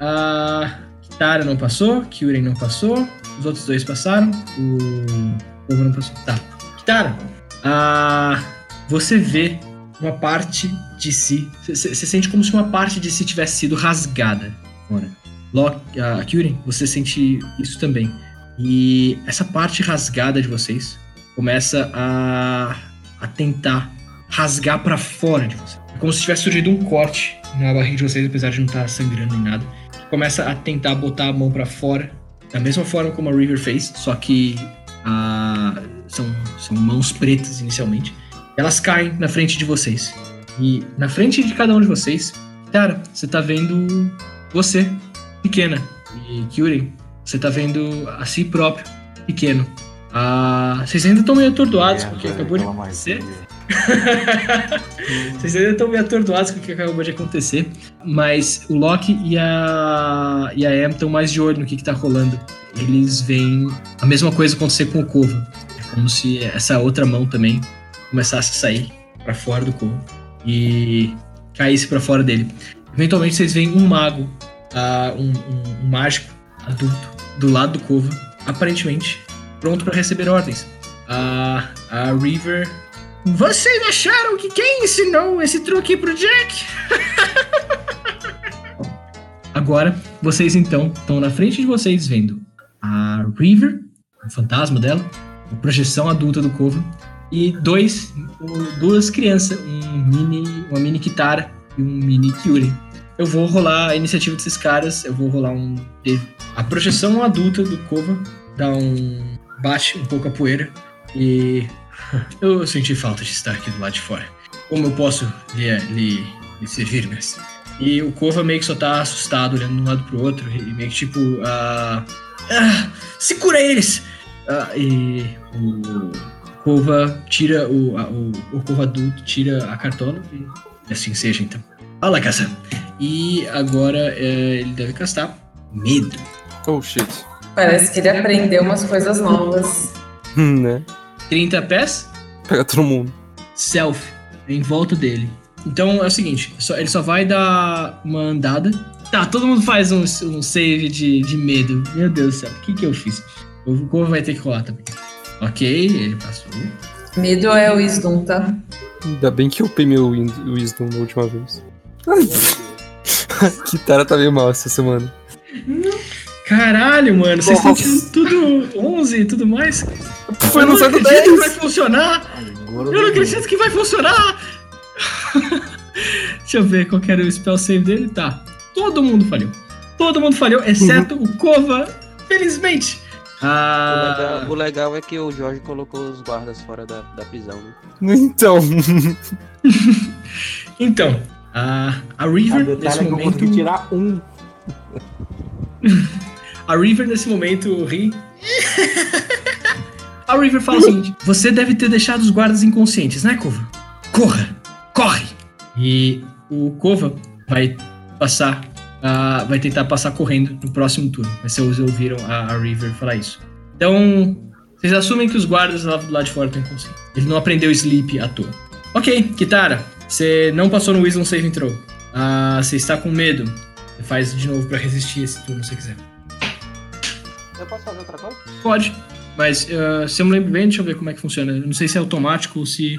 A Kitara não passou, Kyurem não passou, os outros dois passaram, o Povo não passou. Tá. Kitara, ah, você vê uma parte de si. Você sente como se uma parte de si tivesse sido rasgada. Fora. Loki, ah, Kyurem, você sente isso também. E essa parte rasgada de vocês começa a, a tentar rasgar pra fora de vocês. É como se tivesse surgido um corte na barriga de vocês, apesar de não estar sangrando nem nada. Começa a tentar botar a mão pra fora, da mesma forma como a River fez, só que ah, são, são mãos pretas inicialmente. Elas caem na frente de vocês. E na frente de cada um de vocês, cara, você tá vendo você, pequena. E Kyurem, você tá vendo a si próprio, pequeno. Ah, vocês ainda estão meio atordoados É, com o que velho, acabou de acontecer. (laughs) Vocês ainda estão meio atordoados com o que acabou de acontecer. Mas o Loki e a, e a Em estão mais de olho no que, que tá rolando. Eles veem a mesma coisa acontecer com o Kova. É como se essa outra mão também começasse a sair pra fora do Kova. E caísse pra fora dele. Eventualmente vocês veem um mago, ah, um, um- um mágico adulto, do lado do Kova, aparentemente pronto pra receber ordens. A, a River vocês acharam que quem ensinou esse truque pro Jack? Agora, vocês então estão na frente de vocês vendo a River, o fantasma dela, a projeção adulta do Kova, e dois, duas crianças, um mini, uma mini Kitara e um mini Kyuri. Eu vou rolar a iniciativa desses caras, eu vou rolar um. A projeção adulta do Kova dá um. bate um pouco a poeira e (laughs) eu senti falta de estar aqui do lado de fora. Como eu posso lhe, lhe, lhe servir, mestre? E o Kova meio que só tá assustado, olhando de um lado pro outro, e meio que tipo, ah, ah, segura eles! Ah, e o Kova tira, o, a- o, o Kova adulto tira a cartola, e assim seja então. Fala, caça! E agora é, ele deve castar medo. Oh shit. Parece que ele aprendeu umas coisas novas. Hum, (laughs) né? 30 pés, Pega todo mundo. self em volta dele. Então é o seguinte, só- ele só vai dar uma andada. Tá, todo mundo faz um, um save de, de medo. Meu Deus do céu, o que que eu fiz? O Corvo vai ter que rolar também. Ok, ele passou. Medo é o Wisdom, tá? Ainda bem que eu upei meu Wisdom da última vez. (laughs) Kitara tá meio mal essa semana. Caralho, mano, vocês estão tirando tudo 11 e tudo mais. Foi eu no acredito que 10! vai funcionar! Agora Eu não acredito que vai funcionar! (laughs) Deixa eu ver qual que era o spell save dele. Tá. Todo mundo falhou. Todo mundo falhou, exceto o Kova, felizmente. O Ah, legal, o legal é que o Jorge colocou os guardas fora da, da prisão, né? Então, (laughs) então, a, a O River, nesse é que eu momento. tirar um. (laughs) A River, nesse momento, ri. A River fala o seguinte: Você deve ter deixado os guardas inconscientes, né, Kova? Corra! Corre! E o Kova vai passar. ah, vai tentar passar correndo no próximo turno. Mas vocês ouviram a, a River falar isso. Então, vocês assumem que os guardas lá do lado de fora estão inconscientes. Ele não aprendeu sleep à toa. Ok, Kitara, você não passou no Wisdom Saving Throw. Ah, você está com medo. Você faz de novo pra resistir esse turno se quiser. Eu posso fazer outra coisa? Pode, mas uh, se eu me lembro bem, deixa eu ver como é que funciona. Eu não sei se é automático ou se.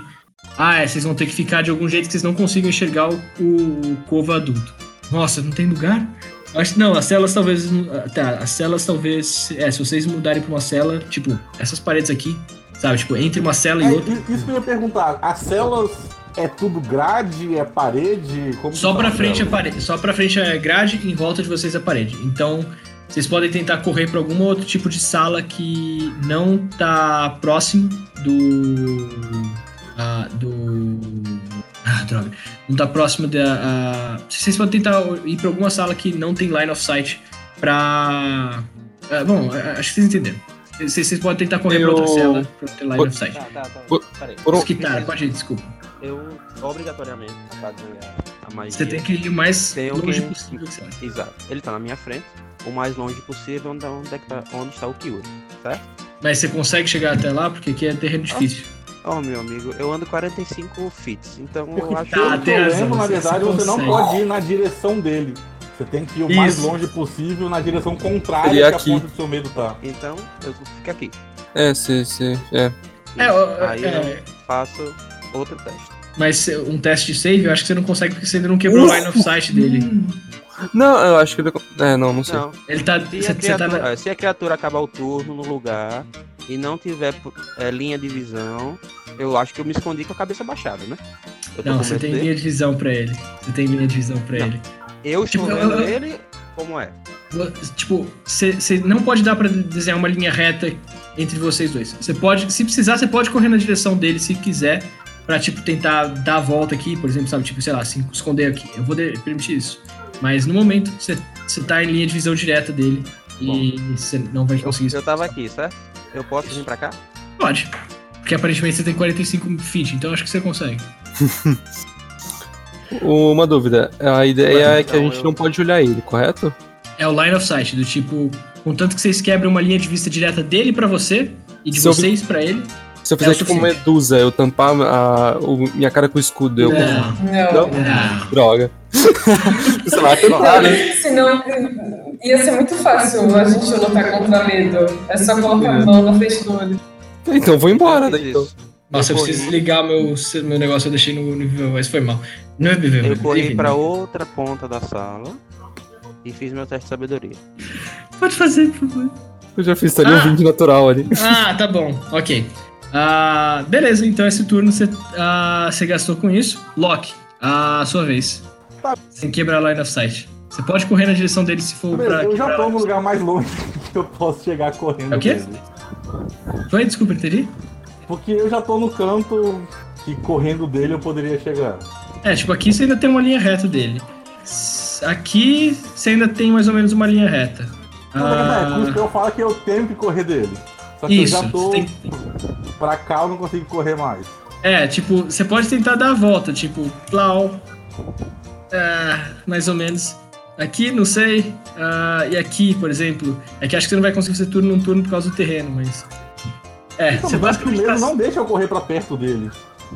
Ah, é, vocês vão ter que ficar de algum jeito que vocês não consigam enxergar o, o Cova adulto. Nossa, não tem lugar? Acho que não, as celas talvez. ah, Tá, as celas talvez. É, se vocês mudarem pra uma cela, tipo, essas paredes aqui, sabe? Tipo, entre uma cela e É, outra. isso que eu ia perguntar. As celas é tudo grade, é parede? Como Só pra tá frente é a parede. Só pra frente é grade e em volta de vocês é parede. Então, vocês podem tentar correr pra algum outro tipo de sala que não tá próximo do. ah, do. Ah, droga. Não tá próximo da. ah, vocês podem tentar ir pra alguma sala que não tem line of sight pra. ah, bom, acho que vocês entenderam. Vocês, vocês podem tentar correr pra outra Eu- cela pra ter line of sight. Tá, tá, tá. Por- Peraí. por Esquitar, pode ir, desculpa. Eu, obrigatoriamente, pra a magia... Você tem que ir o mais Tenho longe que- possível. que. Exato. Ele tá na minha frente, o mais longe possível, onde, onde, é que tá, onde está o Kyuri, certo? Mas você consegue chegar até lá? Porque aqui é terreno difícil. Oh, meu amigo, eu ando 45 fits, então eu acho Tá, que tem eu lembro, na você- verdade, você você não pode ir na direção dele. Você tem que ir o mais Isso. longe possível na direção contrária Seria que aqui. a ponta do seu medo tá. Então, eu fico aqui. é, se, se, é. É, ó, Aí é, eu faço outro teste. Mas um teste de save eu acho que você não consegue porque você ainda não quebrou o line of sight dele. Não, eu acho que ele. É, não, não sei. Não, Ele tá. se a, tá criatura, é, se a criatura acabar o turno no lugar e não tiver é, linha de visão, eu acho que eu me escondi com a cabeça baixada, né? Não, você tem dele. linha de visão pra ele. Você tem linha de visão pra Não. ele. Eu estou Tipo, vendo eu- eu- ele, como é? Tipo, você, você não pode dar pra desenhar uma linha reta entre vocês dois. Você pode, se precisar, você pode correr na direção dele se quiser. Pra, tipo, tentar dar a volta aqui, por exemplo, sabe? Tipo, sei lá, se esconder aqui. Eu vou permitir isso. Mas no momento, você, você tá em linha de visão direta dele. E você não vai Eu, conseguir eu tava aqui, certo? Eu posso vir pra cá? Pode. Porque aparentemente você tem 45 feet, então acho que você consegue. (laughs) Uma dúvida. A ideia é que a gente eu- não pode olhar ele, correto? É o line of sight, do tipo, contanto que vocês quebrem uma linha de vista direta dele pra você e de Se eu- vocês pra ele. Se eu É fizer o tipo suficiente. medusa, eu tampar a, o- minha cara com o escudo, eu. Não, Não. não. Droga. (laughs) Sei lá, tentar, né? Senão ia ser muito fácil a gente lutar contra medo. É só colocar a mão na frente do olho. Então vou embora daí. Então. Nossa, eu Eu preciso desligar meu, meu negócio, eu deixei no, no nível, mas foi mal. Não é nível, Eu corri pra outra ponta da sala e fiz meu teste de sabedoria. Pode fazer, por favor. Eu já fiz ali Ah. um 20 natural ali. Ah, tá bom, ok. Ah, beleza, então esse turno você, ah, você gastou com isso. Loki, a sua vez. Tá. Sem quebrar a line of sight. Você pode correr na direção dele se for Beleza, pra eu já tô no lugar mais longe (laughs) que eu posso chegar correndo. É o quê? dele. Foi? Desculpa, entendi? Porque eu já tô no canto que correndo dele eu poderia chegar. É, tipo, aqui você ainda tem uma linha reta dele. Aqui você ainda tem mais ou menos uma linha reta. Não, mas é, por isso Ah, que eu falo que eu tenho que correr dele. Só que isso. eu já tô tem- pra cá, eu não consigo correr mais. É, tipo, você pode tentar dar a volta, tipo, plau. Ah, mais ou menos. Aqui, não sei. Ah, e aqui, por exemplo. É que acho que você não vai conseguir fazer turno num turno por causa do terreno, mas. É, Então, você basicamente tá... não deixa eu correr pra perto dele.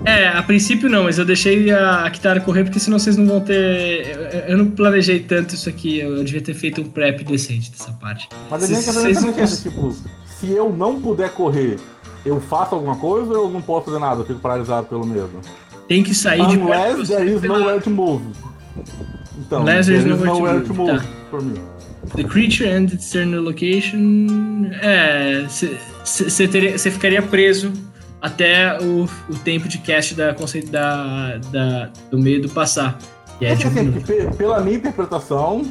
É, a princípio não, mas eu deixei a, a Kitara correr porque senão vocês não vão ter. Eu, eu não planejei tanto isso aqui, eu, eu devia ter feito um prep decente dessa parte. Mas a é vocês tipo, se eu não puder correr eu faço alguma coisa ou eu não posso fazer nada? Eu fico paralisado pelo medo. Tem que sair de perto. There is nowhere to move. Então, Unless there is nowhere to move. move Tá. me. The creature and its external location. É. Você ficaria preso até o, o tempo de cast da, da, da, do medo passar. Que é um assim, pela minha interpretação,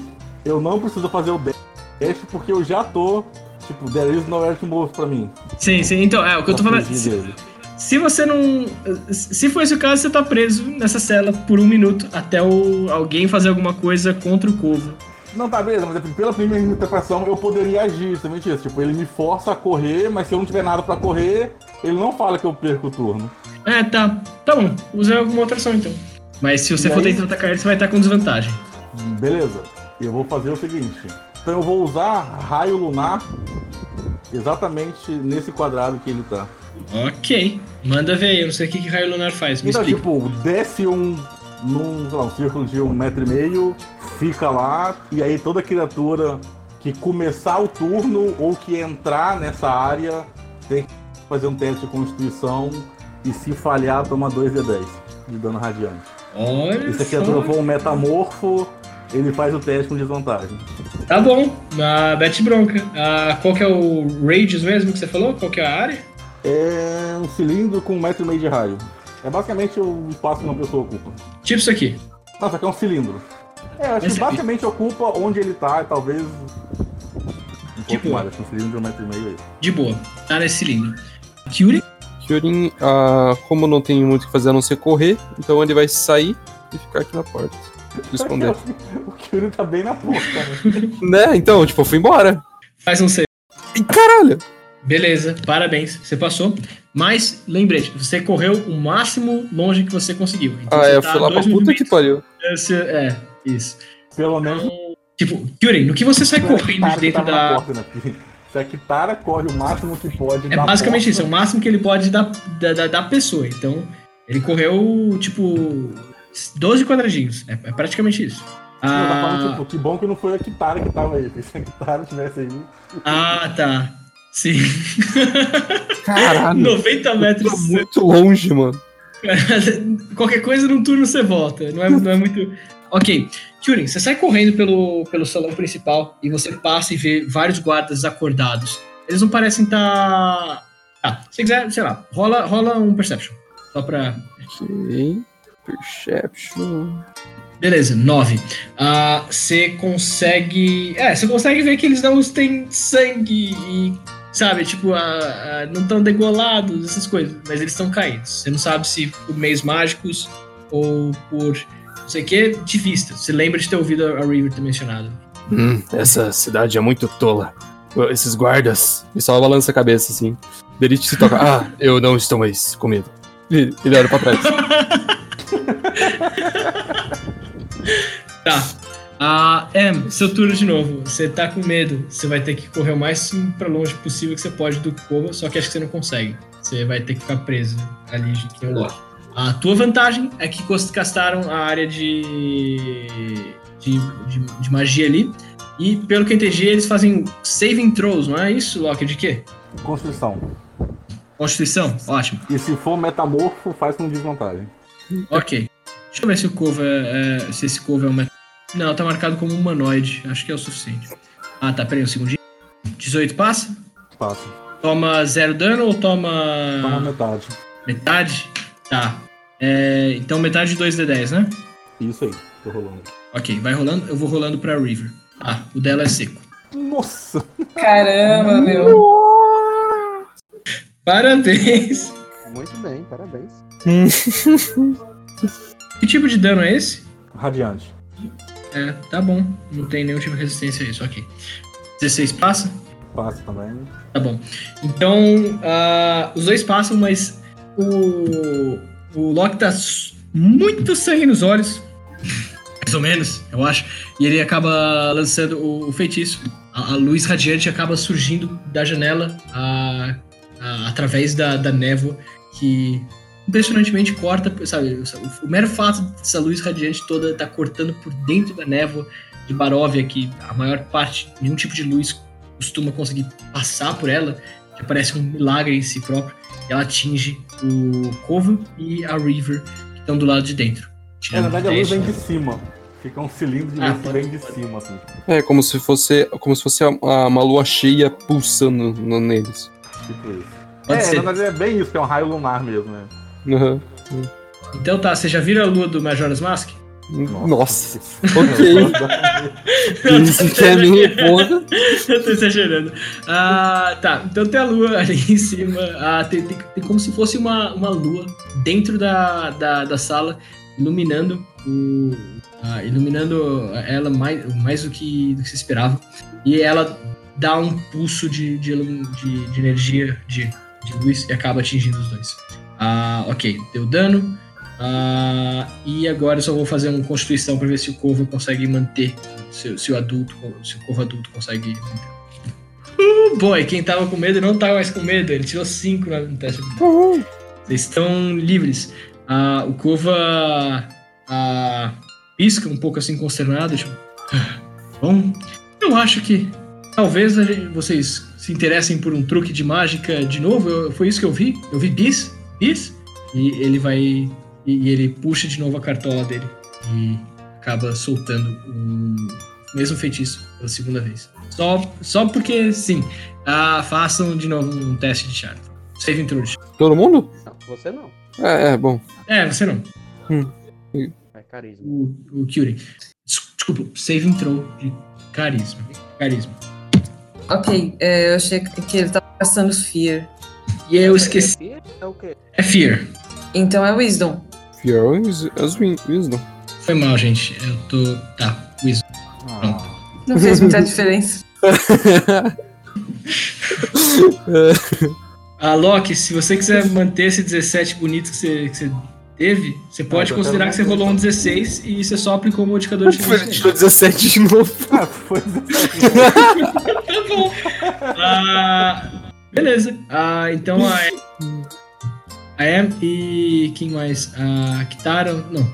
eu não preciso fazer o dash porque eu já tô. Tipo, there is nowhere to move pra mim. Sim, sim. Então, é o que eu tô falando. fugir Se, se você não. Se for esse o caso, você tá preso nessa cela por um minuto até o, alguém fazer alguma coisa contra o Corvo. Não, tá, beleza, mas é pela minha interpretação eu poderia agir, justamente isso. Tipo, ele me força a correr, mas se eu não tiver nada pra correr, ele não fala que eu perco o turno. É, tá. Tá bom. Usa alguma outra ação então. Mas se você E for aí? tentar atacar ele, você vai estar com desvantagem. Beleza, eu vou fazer o seguinte. Então eu vou usar raio lunar exatamente nesse quadrado que ele tá. Ok. Manda ver aí. Eu não sei o que, que raio lunar faz. Me Então, explica. tipo, desce um. num lá, um círculo de um metro e meio, fica lá, e aí toda criatura que começar o turno ou que entrar nessa área tem que fazer um teste de constituição e se falhar toma 2d10 de dano radiante. Olha. E se a só. criatura for um metamorfo, ele faz o teste com desvantagem. Tá bom. A Beth Bronca. Ah, qual que é o radius mesmo que você falou? Qual que é a área? É um cilindro com um metro e meio de raio. É basicamente o espaço que uma pessoa ocupa. Tipo isso aqui. Não, só que é um cilindro. É, acho Esse que aqui. basicamente ocupa onde ele tá, talvez. Um pouco Tipo- mais, acho que um cilindro de um metro e meio aí. De boa. Tá nesse cilindro. Kyuri? Kyurin, ah, como não tem muito o que fazer a não ser correr, então ele vai sair e ficar aqui na porta. Esconder. (laughs) o Kyuri tá bem na porta, né? né? Então, tipo, eu fui embora. Faz um save. E caralho! Beleza, parabéns, você passou. Mas, lembrete, você correu o máximo longe que você conseguiu. Então Ah, você é, eu tá fui lá pra puta que pariu. Esse- É, isso. Pelo menos. Tipo, Kyuri, no que você sai é correndo de que dentro na da. porta, né? Porque Se a Kitara corre o máximo que pode. É da basicamente porta, isso, é o máximo que ele pode da, da, da, da pessoa. Então, ele correu, tipo, 12 quadradinhos. É, é praticamente isso. Eu tava falando, Ah, tipo, que bom que não foi a Kitara que tava aí. Se a Kitara tivesse aí. ah, tá. Sim. Caralho! (laughs) 90 metros. Muito longe, mano. (laughs) Qualquer coisa num turno você volta. Não é, não é muito. Ok. Turing, você sai correndo pelo, pelo salão principal e você passa e vê vários guardas acordados. Eles não parecem estar. Ah, se quiser, sei lá, rola, rola um perception. Só pra. Ok. Perception. Beleza, 9. Ah, Você consegue. É, você consegue ver que eles não têm sangue e. Sabe, tipo, ah, ah, não estão degolados, essas coisas. Mas eles estão caídos. Você não sabe se por meios mágicos ou por. Não sei o que, de vista. Você lembra de ter ouvido a River ter mencionado. Hum, essa cidade é muito tola. Esses guardas. E só balança a cabeça assim. Derite se toca. Ah, eu não estou mais com medo. E ele olha pra trás. (laughs) (laughs) Tá. Ah, Em, seu turno de novo. Você tá com medo. Você vai ter que correr o mais pra longe possível que você pode do Cova, só que acho que você não consegue. Você vai ter que ficar preso ali de que lote. A tua vantagem é que castaram a área de, de, de, de magia ali. E pelo que eu entendi, eles fazem saving throws, não é isso, Loki? De quê? Constituição. Constituição? Ótimo. E se for metamorfo, faz com desvantagem. Ok. Deixa eu ver se o Cova é, é- se esse Cova é um. Não, tá marcado como humanoide. Acho que é o suficiente. Ah, tá. Peraí um segundinho. 18 passa? Passa. Toma zero dano ou toma. Toma metade. Metade? Tá. É, então metade de 2d10, né? Isso aí, tô rolando. Ok, vai rolando. Eu vou rolando pra River. Ah, o dela é seco. Nossa! Caramba, meu. Parabéns! Muito bem, parabéns. (laughs) Que tipo de dano é esse? Radiante. É, tá bom. Não tem nenhum tipo de resistência a isso, ok. 16 passa? Passa também. Tá bom. Então, ah, os dois passam, mas o, o Loki tá muito sangue nos olhos. Mais ou menos, eu acho. E ele acaba lançando o, o feitiço. A, a luz radiante acaba surgindo da janela a- a- através da, da névoa que impressionantemente corta, sabe? O, o mero fato dessa luz radiante toda tá cortando por dentro da névoa de Baróvia, que a maior parte, nenhum tipo de luz costuma conseguir passar por ela, que parece um milagre em si próprio. e ela atinge o Cova e a River, que estão do lado de dentro. É, na verdade a luz vem de cima. Fica um cilindro de Ah, luz que pode- vem de pode. cima, assim. É, como se fosse, como se fosse uma lua cheia pulsando no- neles. Tipo isso. Pode é, ser. na verdade é bem isso, que é um raio lunar mesmo, né? Aham. Então tá, você já viram a lua do Majora's Mask? Nossa. (laughs) Ok. (laughs) Isso que é minha porra. Eu tô exagerando. Ah, tá. Então tem a lua (laughs) ali em cima. Ah, tem, tem- tem como se fosse uma, uma lua dentro da, da, da sala, iluminando o. ah, iluminando ela mais, mais do, que, do que se esperava. E ela dá um pulso de, de, de, de energia, de, de luz, e acaba atingindo os dois. Ah, ok, deu dano. Ah, e agora eu só vou fazer uma constituição para ver se o Corvo consegue manter. Se, se o adulto, se o Corvo adulto consegue manter. Uh, boy, quem tava com medo não tava mais com medo. Ele tirou 5 no teste. Vocês estão livres. Ah, o Kova ah, pisca um pouco assim consternado. Tipo, "Ah, bom, eu acho que talvez vocês se interessem por um truque de mágica de novo. Eu- foi isso que eu vi. Eu vi bis, bis. E ele vai. E, e ele puxa de novo a cartola dele. E acaba soltando um mesmo feitiço pela segunda vez. Só, só porque sim. Ah, façam de novo um teste de charme. Save intrude. Todo mundo? Não, você não. É, é, bom. É, você não. É carisma. O, o Kyuri. Desculpa, save intro de carisma. Carisma. Ok, é, eu achei que ele tava gastando Fear. E eu esqueci. É o quê? É Fear. Então é Wisdom. Fear as win- wisdom. Foi mal, gente. Eu tô. Tá, Wisdom. Ah, Não fez muita diferença. (laughs) Ah, Loki, se você quiser manter esse 17 bonito que você, que você teve, você pode eu considerar que você rolou um 16 e você só aplicou o modificador de diferença. tirou 17 de novo. Ah, foi (laughs) Tá bom. Ah, beleza. Ah, então a a Em e quem mais? A Kitara? Não.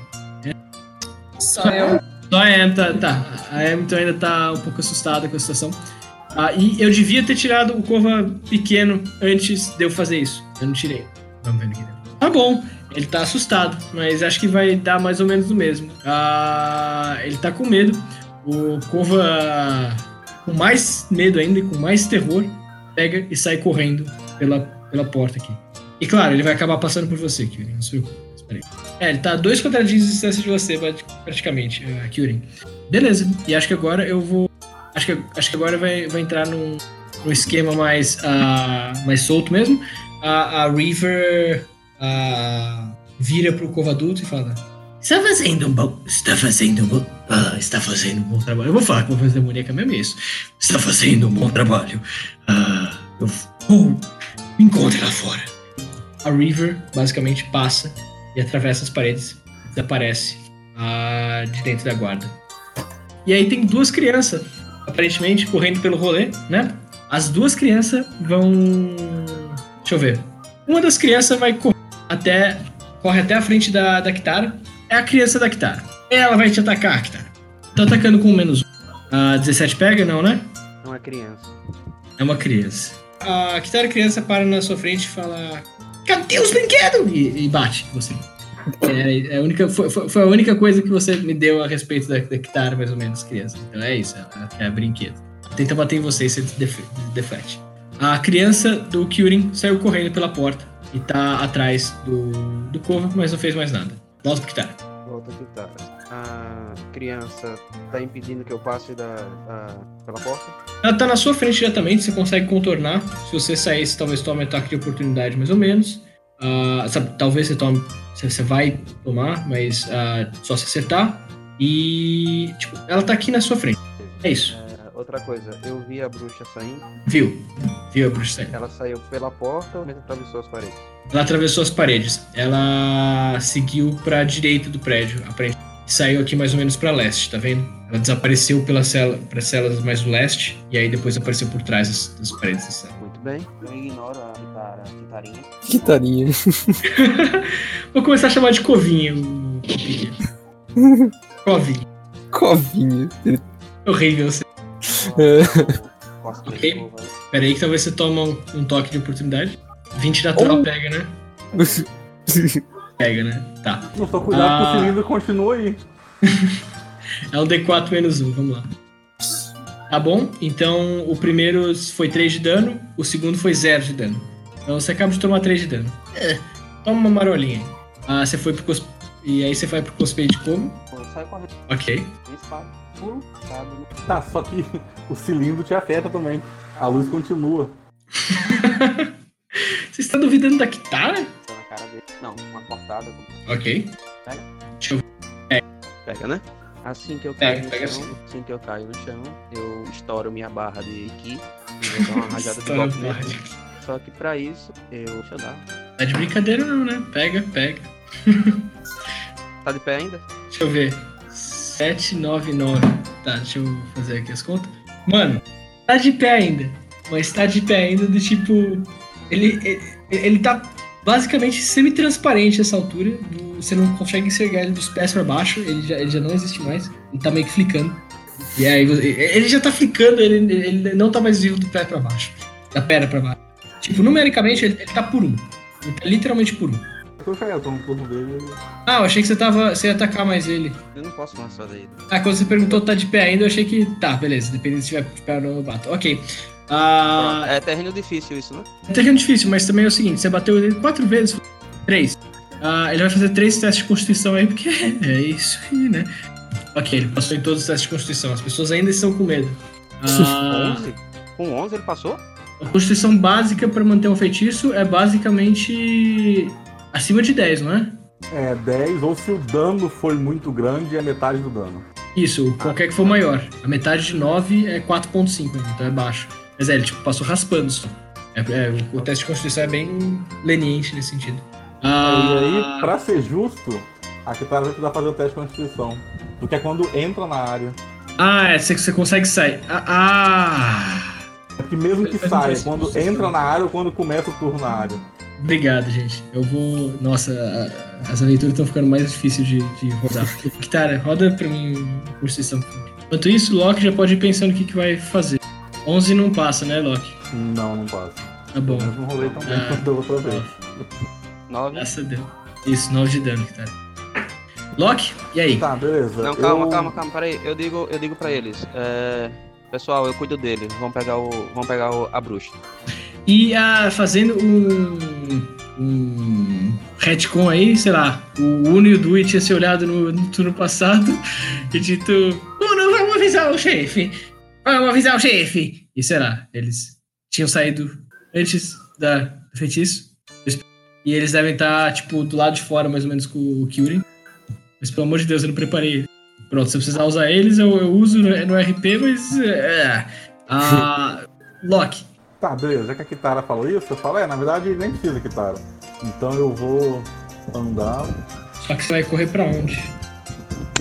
Só eu. (laughs) Só a Em tá, tá. A Em então ainda tá um pouco assustada com a situação. Ah, e eu devia ter tirado o Corva pequeno antes de eu fazer isso. Eu não tirei. Vamos ver aqui. Tá bom. Ele tá assustado, mas acho que vai dar mais ou menos o mesmo. Ah, ele tá com medo. O Corva, com mais medo ainda e com mais terror, pega e sai correndo pela, pela porta aqui. E claro, ele vai acabar passando por você, Kyurem. Não se preocupe. É, ele tá a dois quadradinhos de distância de você, prati- praticamente, uh, Kyurem. Beleza. E acho que agora eu vou. Acho que, acho que agora vai, vai entrar num, num esquema mais, ah, mais solto mesmo. A, a River ah, vira pro Corvo Adulto e fala: Está fazendo um bom. Está fazendo um bom. ah, está fazendo um bom trabalho. Eu vou falar com a voz demoníaca mesmo isso. Está fazendo um bom trabalho. Ah, eu vou. Me encontre lá fora. A River basicamente passa e atravessa as paredes. Desaparece ah, de dentro da guarda. E aí tem duas crianças, aparentemente, correndo pelo rolê, né? As duas crianças vão. Deixa eu ver. Uma das crianças vai correr até. Corre até a frente da, da Kitara. É a criança da Kitara. Ela vai te atacar, Kitara. Tá atacando com menos um. A 17 pega, não, né? Não é criança. É uma criança. A Kitara criança para na sua frente e fala: Cadê os brinquedos? E, e bate você. É, é a única, foi, foi- a única coisa que você me deu a respeito da, da Kitara, mais ou menos, criança. Então é isso, ela quer brinquedo. Tenta bater em você e você def- deflete. A criança do Kyurin saiu correndo pela porta e tá atrás do, do Corvo, mas não fez mais nada. Volta pro Kitara. Volta aqui, tá. A criança tá impedindo que eu passe da, da- pela porta? Ela tá na sua frente diretamente, você consegue contornar. Se você saísse, talvez tome ataque de oportunidade, mais ou menos. Ah, sabe, talvez você tome. Você vai tomar, mas ah, só se acertar. E. Tipo, ela tá aqui na sua frente. É isso. É, outra coisa, eu vi a bruxa saindo. Viu? Viu a bruxa saindo. Ela saiu pela porta, mas atravessou as paredes. Ela atravessou as paredes. Ela seguiu pra direita do prédio, aparentemente. E Saiu aqui mais ou menos pra leste, tá vendo? Ela desapareceu pela cela, para celas mais do leste e aí depois apareceu por trás das, das paredes da cela. Muito bem. Eu ignoro a guitarra, a guitarrinha. Que tarinha. Vou começar a chamar de Covinha. Covinha. (laughs) Covinha. Covinha. Horrível. você. (laughs) Ok. Pera aí que talvez você toma um, um toque de oportunidade. 20 natural pega, né? (laughs) Pega, né? Tá. Não, só cuidado que Ah. o cilindro continua aí. (laughs) É um D4 menos 1, vamos lá. Tá bom? Então o primeiro foi 3 de dano, o segundo foi 0 de dano. Então você acaba de tomar 3 de dano. É, toma uma marolinha aí. Ah, você foi pro cos... E aí você vai pro cosplay de como? Sai correndo, Ok. espada, pulo, sabe? Tá, só que o cilindro te afeta também. A luz continua. (laughs) Você está duvidando da Kitara? Tá na cara dele. Não, uma cortada. Ok. Pega. Deixa eu Pega, né? Assim que eu Pega, caio no pega chão, sim. assim que eu caio no chão, eu estouro minha barra de ki e vou dar uma (laughs) rajada de golpe nele. Só que pra isso, eu. Deixa eu dar. Tá de brincadeira não, né? Pega, pega. (laughs) Tá de pé ainda? Deixa eu ver. 799. Tá, deixa eu fazer aqui as contas. Mano, tá de pé ainda. Mas tá de pé ainda do tipo. Ele, ele, ele tá basicamente semi-transparente nessa altura. Você não consegue enxergar ele dos pés pra baixo. Ele já, ele já não existe mais. Ele tá meio que flicando. E aí ele já tá flicando, ele, ele não tá mais vivo do pé pra baixo. Da perna pra baixo. Tipo, numericamente ele, ele tá por um. Ele tá literalmente por um. Dele. Ah, eu achei que você tava. Você ia atacar mais ele. Eu não posso mais fazer isso. Ah, quando você perguntou tá de pé ainda, eu achei que. Tá, beleza. Dependendo se tiver de pé ou não, eu bato. Ok. Ah, É terreno difícil isso, né? é terreno difícil, mas também é o seguinte: você bateu ele quatro vezes. Três. Ah, ele vai fazer três testes de constituição aí, porque é isso aí, né? Ok, ele passou em todos os testes de constituição. As pessoas ainda estão com medo. Ah, 11? Com 11 ele passou? a constituição básica pra manter um feitiço é basicamente acima de 10, não é? É 10, ou se o dano foi muito grande, é metade do dano. Isso, qualquer que for maior. A metade de 9 é 4.5, então é baixo. Mas é, ele tipo, passou raspando só. É, é, o, teste de constituição é bem leniente nesse sentido. Ah, E aí, pra ser justo, a Kitara vai precisar fazer o teste de constituição. Porque é quando entra na área. ah, é, você, você consegue sair. Ah, ah, É que mesmo que saia, quando entra na área ou quando começa o turno na área. Obrigado, gente. Eu vou. Nossa, a- as aventuras estão ficando mais difíceis de, de rodar. (laughs) Kitara, roda pra mim constituição. Enquanto isso, Loki já pode ir pensando o que, que vai fazer. 11 não passa, né, Loki? Não, não passa. Tá bom. Eu não rolei tão bem Ah. quanto da outra vez. 9? Graças a Deus. Isso, 9 de dano, Kitara. Loki, e aí? Tá, beleza. Não, calma, Eu- calma, calma, peraí. Eu digo, eu digo pra eles. É... Pessoal, eu cuido dele. Vamos pegar, o, vamos pegar o, a bruxa. E ah, fazendo um, um retcon aí, sei lá, o Uno e o Dui tinham se olhado no, no turno passado (laughs) e dito: Uno, vamos avisar o chefe! Vamos avisar o chefe! E será? Eles tinham saído antes da, do feitiço. E eles devem estar, tipo, do lado de fora, mais ou menos, com o Kyurem. Mas pelo amor de Deus, eu não preparei. Pronto, se eu precisar usar eles, eu, eu uso no, no RP, mas. É. Ah, (laughs) Loki. Tá, beleza. Já que a Kitara falou isso, eu falo, é, na verdade nem precisa Kitara. Então eu vou andar. Só que você vai correr pra onde?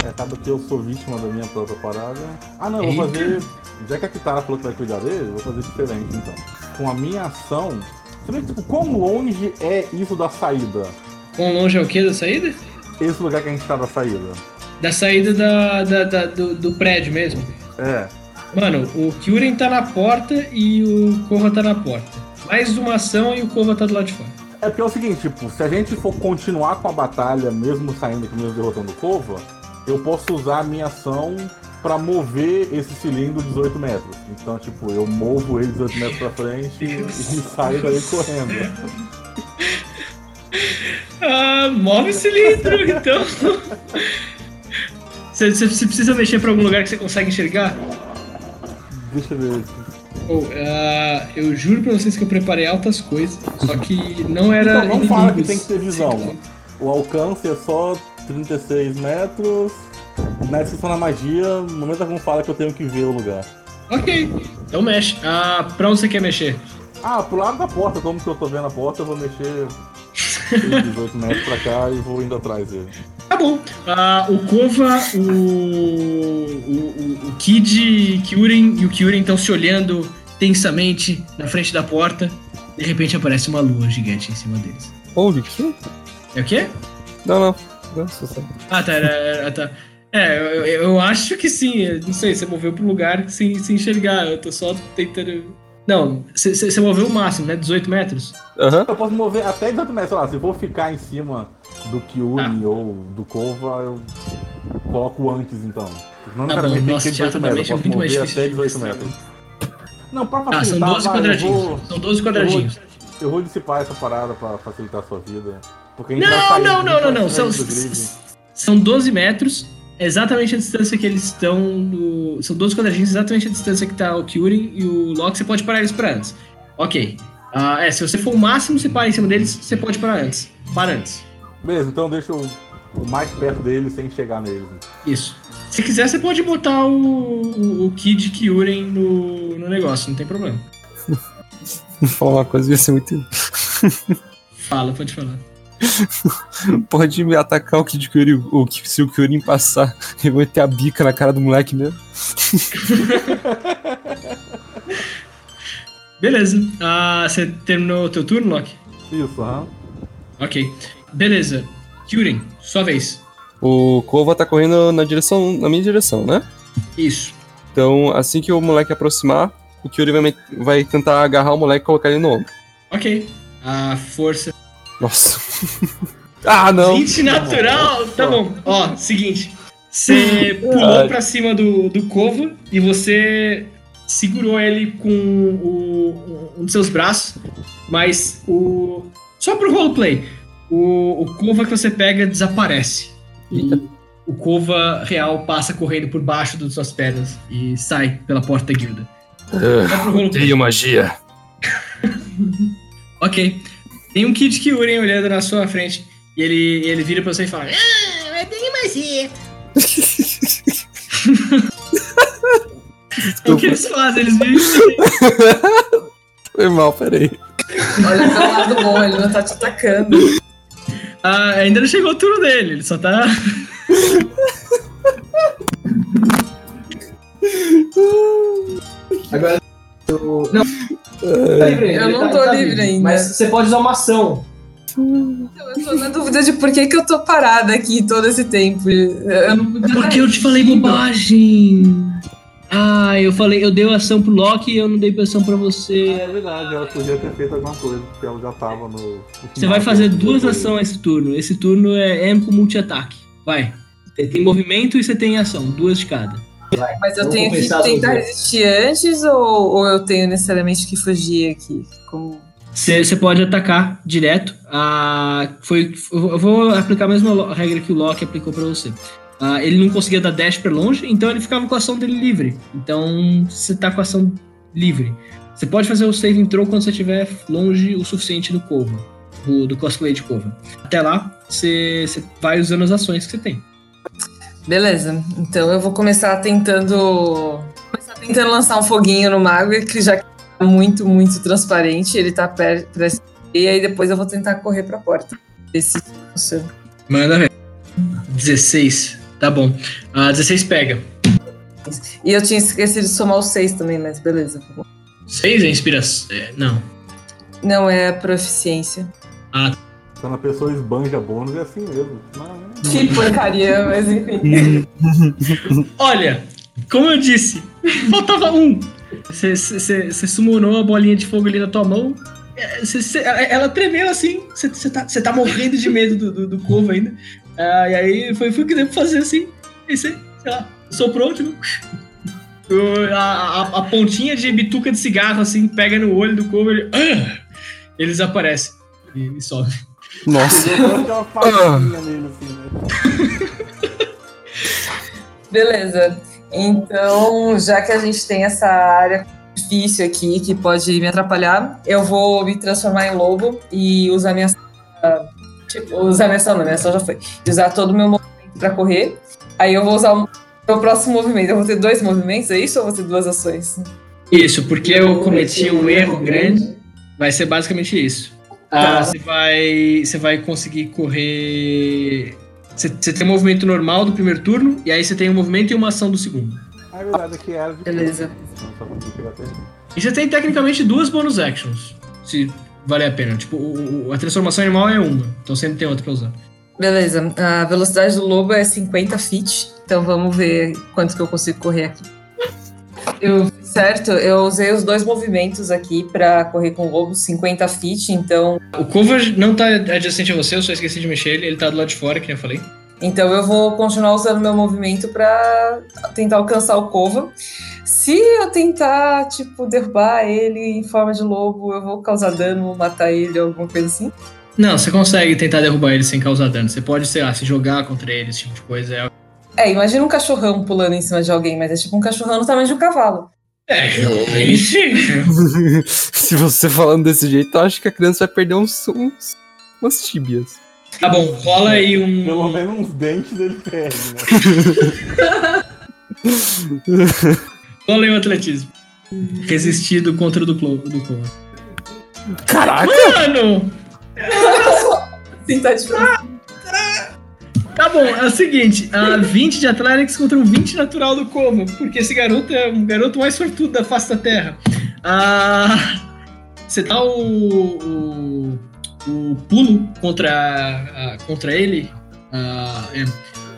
É, acaba que eu sou vítima da minha própria parada. Ah não, eu vou fazer. Já que a Kitara falou que vai cuidar dele, eu vou fazer diferente então. Com a minha ação. Você vê, tipo, quão longe é isso da saída? Quão longe é o que da saída? Esse lugar que a gente tá da saída. Da saída da, da- da- do, do prédio mesmo. É. Mano, o Kyuren tá na porta e o Korra tá na porta. Mais uma ação e o Korra tá do lado de fora. É porque é o seguinte, tipo, se a gente for continuar com a batalha, mesmo saindo aqui, mesmo derrotando o Kova, eu posso usar a minha ação pra mover esse cilindro 18 metros. Então, tipo, eu movo ele 18 metros pra frente e, Deus. e (laughs) saio daí correndo. Ah, move o cilindro, então. (laughs) Você, precisa mexer pra algum lugar que você consegue enxergar? Deixa eu ver. Ou, ah, eu juro pra vocês que eu preparei altas coisas, só que não era. Então não fala que inimigos. tem que ter visão. O alcance é só 36 metros. Na descrição da magia, no momento algum fala que eu tenho que ver o lugar. Ok, então mexe. Ah, pra onde você quer mexer? Ah, pro lado da porta, como que eu tô vendo a porta, eu vou mexer (laughs) esses 18 metros pra cá e vou indo atrás dele. Tá bom. Ah, o Kova, o, o, o, o Kid, Kyuren e o Kyuren estão se olhando tensamente na frente da porta. De repente aparece uma lua gigante em cima deles. Holy que? É o quê? Não, não. Nossa, Ah, tá. Era, era- tá. É, eu, eu- acho que sim. eu Não sei, você moveu pro lugar sem, sem enxergar. Eu tô só tentando Não, você moveu o máximo, né? 18 metros? Aham. Eu posso mover até 18 metros, sei lá, se eu vou ficar em cima do Kyuri ou do Kova, eu coloco antes então. Não Tá necessariamente tem que ser 18 teatricamente metros, é eu posso muito mais mover até de 18 pensar. metros. Não, pra Ah, são facilitar, 12 vai, eu quadradinhos. vou- São 12 quadradinhos. Eu vou dissipar essa parada pra facilitar a sua vida. Porque Não, sair- não, não, não, não. São, são 12 metros, exatamente a distância que eles estão do. São 12 quadradinhos, exatamente a distância que tá o Kyurem e o Loki. Você pode parar eles para antes. Ok. Ah, é, se você for o máximo, você para em cima deles, você pode parar antes. Para antes. Beleza, então deixa eu o mais perto deles sem chegar neles. Isso. Se quiser, você pode botar o, o, o Kid Kyurem no, no negócio, não tem problema. (laughs) Vou falar uma coisa, ia ser muito. (laughs) Fala, pode falar. Pode me atacar o Kid Kyuri, o, que- se o Kyurin passar, (laughs) eu vou meter a bica na cara do moleque mesmo. Beleza. Ah, você terminou o teu turno, Loki? Isso, aham. Ok. Beleza. Kyurem, sua vez. O Kova tá correndo na direção, na minha direção, né? Isso. Então, assim que o moleque aproximar, o Kyuri vai, vai tentar agarrar o moleque e colocar ele no ombro. Ok. A força. Nossa. (laughs) ah, não. 20 natural? Tá bom. Ó, seguinte. Você (laughs) pulou pra cima do, do Kova e você segurou ele com o, um dos seus braços, mas o. Só pro roleplay. O, o Kova que você pega desaparece. E o Kova real passa correndo por baixo das suas pernas e sai pela porta da guilda. Roleplay. Tenho magia. (laughs) Ok. Tem um Kid Kyurem olhando na sua frente. E ele, ele vira pra você e fala: Ah, eu tenho magia. (laughs) o que eles fazem? Eles viram. Foi mal, peraí. Olha pelo lado bom, ele não tá te atacando. Ah, ainda não chegou o turno dele, ele só tá. (laughs) Agora. Eu... Não. Tá livre ainda, Eu não tá- tô tá livre ainda. Mas você pode usar uma ação. Eu tô na dúvida de por que, que eu tô parada aqui todo esse tempo. Eu não podia Porque eu te falei bobagem. Ah, eu falei, eu dei ação pro Loki e eu não dei ação pra você. É verdade, ela podia ter feito alguma coisa, porque ela já tava no. no Você vai fazer duas ações esse turno. Esse turno é M com multi-ataque. Vai. Você tem movimento e você tem ação, duas de cada. Mas eu Vou tenho que tentar resistir antes ou, ou eu tenho necessariamente que fugir aqui? Como... Você pode atacar direto. Ah, foi, eu vou aplicar a mesma regra que o Loki aplicou pra você. Ah, ele não conseguia dar dash pra longe, então ele ficava com a ação dele livre. Então você tá com a ação livre. Você pode fazer o saving throw quando você estiver longe o suficiente do Kova, do, do cosplay de Kova. Até lá, você, você vai usando as ações que você tem. Beleza, então eu vou começar tentando. Começar tentando lançar um foguinho no mago, que já tá muito, muito transparente, ele tá perto. E aí depois eu vou tentar correr pra porta. Ver se funciona. Manda ver. 16. Tá bom. Ah, 16 pega. E eu tinha esquecido de somar os seis também, mas beleza. 6 é inspiração. É, não. Não é proficiência. Quando a pessoa esbanja bônus é assim mesmo. Né? Que porcaria, mas enfim. (laughs) Olha, como eu disse, faltava um. Você- Você você summonou a bolinha de fogo ali na tua mão. é, cê- cê- ela tremeu assim. Você tá, tá morrendo de medo do, do, do corvo ainda. Ah, e aí foi, foi o que deu pra fazer assim. E você, sei lá, soprou, tipo. (laughs) A, a, a pontinha de bituca de cigarro assim pega no olho do corvo. (laughs) Ele, ah! ele desaparece. E, e sobe. Nossa. Assim, né? (laughs) Beleza. Então, já que a gente tem essa área difícil aqui que pode me atrapalhar, eu vou me transformar em lobo e usar minha. Tipo, usar minha ação, não, minha ação já foi. Usar todo o meu movimento pra correr. Aí eu vou usar o meu próximo movimento. Eu vou ter dois movimentos, é isso? Ou vou ter duas ações? Isso, porque eu cometi um erro grande. Vai ser basicamente isso. Tá. Ah, você vai, você vai conseguir correr. Você, você tem um movimento normal do primeiro turno e aí você tem um movimento e uma ação do segundo. Ah, é verdade de Beleza. Até. E você tem tecnicamente duas bonus actions, se vale a pena. Tipo, o- a transformação animal é uma, então sempre tem outra pra usar. Beleza. A velocidade do lobo é 50 feet. Então vamos ver quanto que eu consigo correr aqui. Eu Certo, eu usei os dois movimentos aqui pra correr com o lobo, 50 feet, então, O Kova não tá adjacente a você, eu só esqueci de mexer ele, ele tá do lado de fora, que eu falei. então eu vou continuar usando meu movimento pra tentar alcançar o Kova. Se eu tentar, tipo, derrubar ele em forma de lobo, eu vou causar dano, matar ele, alguma coisa assim. Não, você consegue tentar derrubar ele sem causar dano. Você pode, sei lá, se jogar contra ele, esse tipo de coisa. É, É, imagina um cachorrão pulando em cima de alguém, mas é tipo um cachorrão do tamanho de um cavalo. é sim. (laughs) Se você falando desse jeito, eu acho que a criança vai perder uns, uns umas tíbias. Tá bom, rola aí um. Pelo menos uns dentes ele perde, né? (laughs) Aí um atletismo. Resistido contra o do Clo- do. Caraca! Mano! Tentar de Tá bom, é o seguinte: a 20 de Athletics contra um 20 natural do Kova, porque esse garoto é um garoto mais sortudo da face da Terra. Ah, você dá o, o, o pulo contra, a- contra ele, ah, é,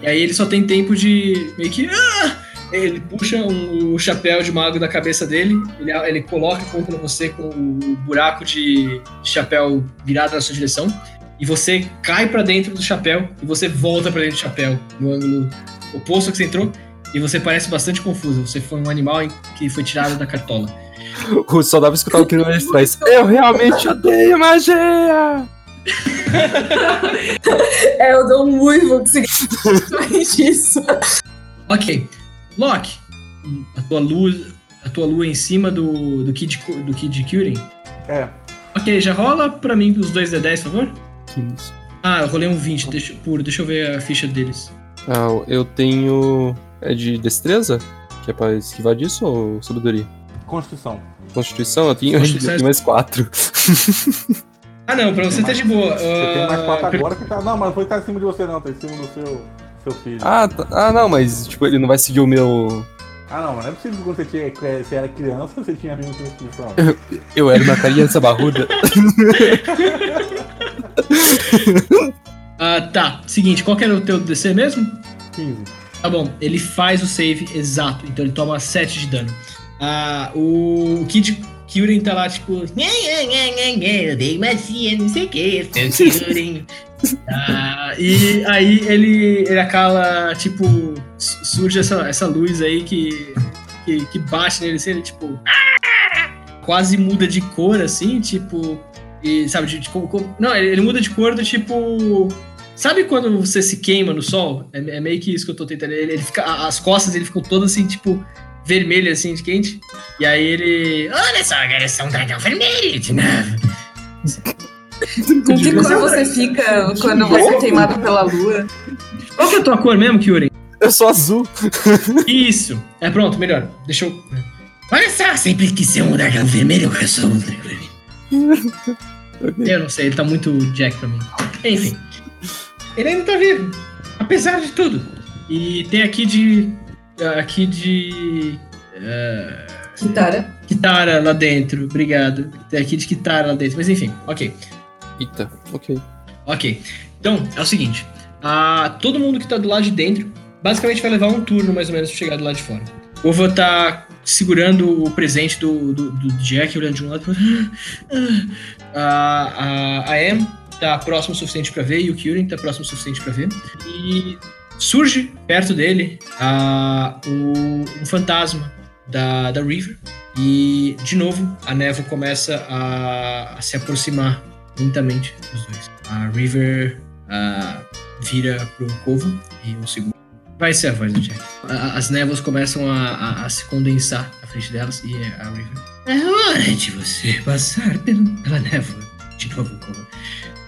e aí ele só tem tempo de meio que. ah! Ele puxa um- o chapéu de mago da cabeça dele, ele, ele coloca contra você com o buraco de chapéu virado na sua direção e você cai pra dentro do chapéu e você volta pra dentro do chapéu no ângulo oposto que você entrou e você parece bastante confuso. Você foi um animal que foi tirado da cartola. Só dá pra escutar o que não é traz. Eu realmente odeio magia! (laughs) É, eu dou um uivo que significa isso. Ok, Loki, a tua luz, a tua lua em cima do do Kid do Kid Kyurem. É. Ok, já rola pra mim os dois D10, por favor. 15. Ah, eu rolei um 20, deixa, puro, deixa eu ver a ficha deles. Ah, eu tenho. É de destreza? Que é pra esquivar disso ou sabedoria? Constituição. Constituição? Eu tenho, (laughs) eu Constituição é- tenho mais 4. Ah, não, pra você tá de boa. Você tem mais Ah, quatro agora que tá. Não, mas não foi estar em cima de você, não. Tá em cima do seu, seu filho. Ah, tá- ah, não, mas tipo, ele não vai seguir o meu. Ah, não, mas não é possível que quando você, tinha, que você era criança, você tinha vindo com Constituição. Eu era uma criança barruda. (laughs) Ah, tá. Seguinte, qual que era o teu DC mesmo? 15. Tá bom, ele faz o save exato, então ele toma 7 de dano. Ah, o Kid Kyurem tá lá, tipo. "Nhê, nhê, nhê, nhê, nhê, Eu dei macia, não sei o que, seu Kyurem. Ah, e aí ele, ele acaba, tipo, su- surge essa, essa luz aí que, que, que bate nele, assim, ele, tipo. Quase muda de cor, assim, tipo. E, sabe, de, de, não, ele, ele muda de cor do tipo. Sabe quando você se queima no sol? É, é meio que isso que eu tô tentando. Ele, ele fica, as costas ele ficam todas assim, tipo, vermelhas, assim, de quente. E aí ele. Olha só, agora sou um dragão vermelho de novo. Com que cor você fica quando você é queimado pela lua? Qual que é a tua cor mesmo, Kyuren? Eu sou azul. Isso. É pronto, melhor. Deixa eu. Olha só, sempre quis ser um dragão vermelho, eu sou um dragão vermelho. Eu não sei, ele tá muito Jack pra mim. Enfim. Ele ainda tá vivo. Apesar de tudo. E tem aqui de. Aqui de. eh, Kitara. Kitara lá dentro, obrigado. Tem aqui de Kitara lá dentro, mas enfim, ok. Eita, ok. Ok. Então, é o seguinte: ah, todo mundo que tá do lado de dentro basicamente vai levar um turno mais ou menos pra chegar do lado de fora. O Ova tá segurando o presente do, do, do Jack, olhando de um lado pro outro. Ah, a, a Em tá próximo o suficiente pra ver e o Kyurem tá próximo o suficiente pra ver. E surge perto dele ah, o- um fantasma da, da River. E, de novo, a névoa começa a, a se aproximar lentamente dos dois. A River ah, vira pro Corvo e o segundo. Vai ser a voz do Jack. As névoas começam a, a- a se condensar à frente delas e a River. É hora de você passar pelo- pela névoa. De novo, Corvo.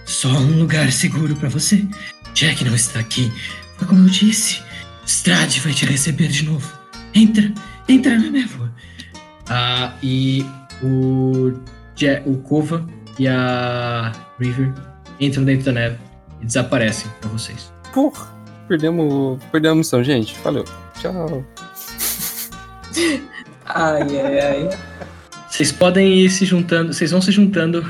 Só um lugar seguro pra você. Jack não está aqui. Foi como eu disse. Strade vai te receber de novo. Entra, entra na névoa. Ah, e o, Ja- o Kova e a River entram dentro da neve e desaparecem pra vocês. Porra, perdemos, perdemos a missão, gente. Valeu. Tchau. (laughs) Ai, ai, ai. Vocês podem ir se juntando, vocês vão se juntando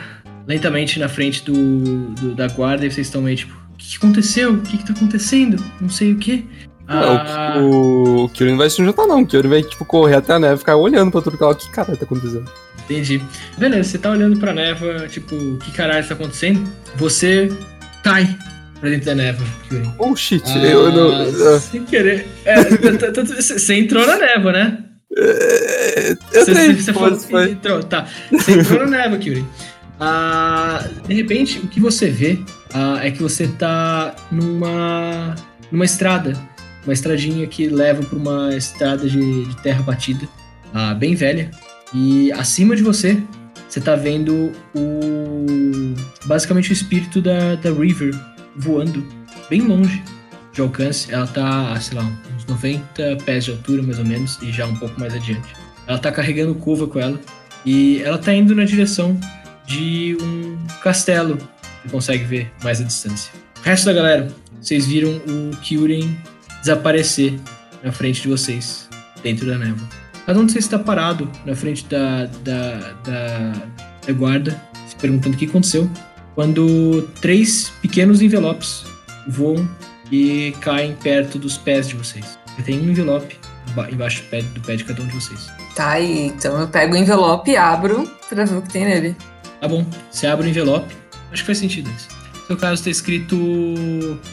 lentamente na frente do, do- da guarda e vocês estão meio tipo, o que, que aconteceu? O que, que tá acontecendo? Não sei o que. Ah, Não, o, o não vai se juntar, não. O Kyurem vai, tipo, correr até a neve e ficar olhando pra tudo que ela. Que caralho tá acontecendo? Entendi. Beleza, você tá olhando pra névoa, tipo, que caralho tá acontecendo? Você cai pra dentro da Kyurem. Oh shit, Ah, eu não. Sem querer. É, Você entrou na névoa, né? É, Eu Você, sei, você pô, falou, foi. entrou, tá. Você entrou na (laughs) névoa, Kyuri. Ah, de repente, o que você vê ah, é que você tá numa, numa estrada. Uma estradinha que leva pra uma estrada de, de terra batida, ah, bem velha. E acima de você, você tá vendo o. basicamente o espírito da, da River voando bem longe de alcance. Ela tá, sei lá, uns 90 pés de altura, mais ou menos, e já um pouco mais adiante. Ela tá carregando Kova com ela. E ela tá indo na direção de um castelo. Você consegue ver mais à distância. O resto da galera, vocês viram o Kyurem desaparecer na frente de vocês, dentro da névoa. Cada um de vocês está parado na frente da, da, da, da guarda, se perguntando o que aconteceu. Quando três pequenos envelopes voam e caem perto dos pés de vocês. Tem um envelope emba- embaixo do pé, do pé de cada um de vocês. Tá, e então eu pego o envelope e abro pra ver o que tem nele. Tá bom, você abre o envelope. Acho que faz sentido isso. No seu caso está escrito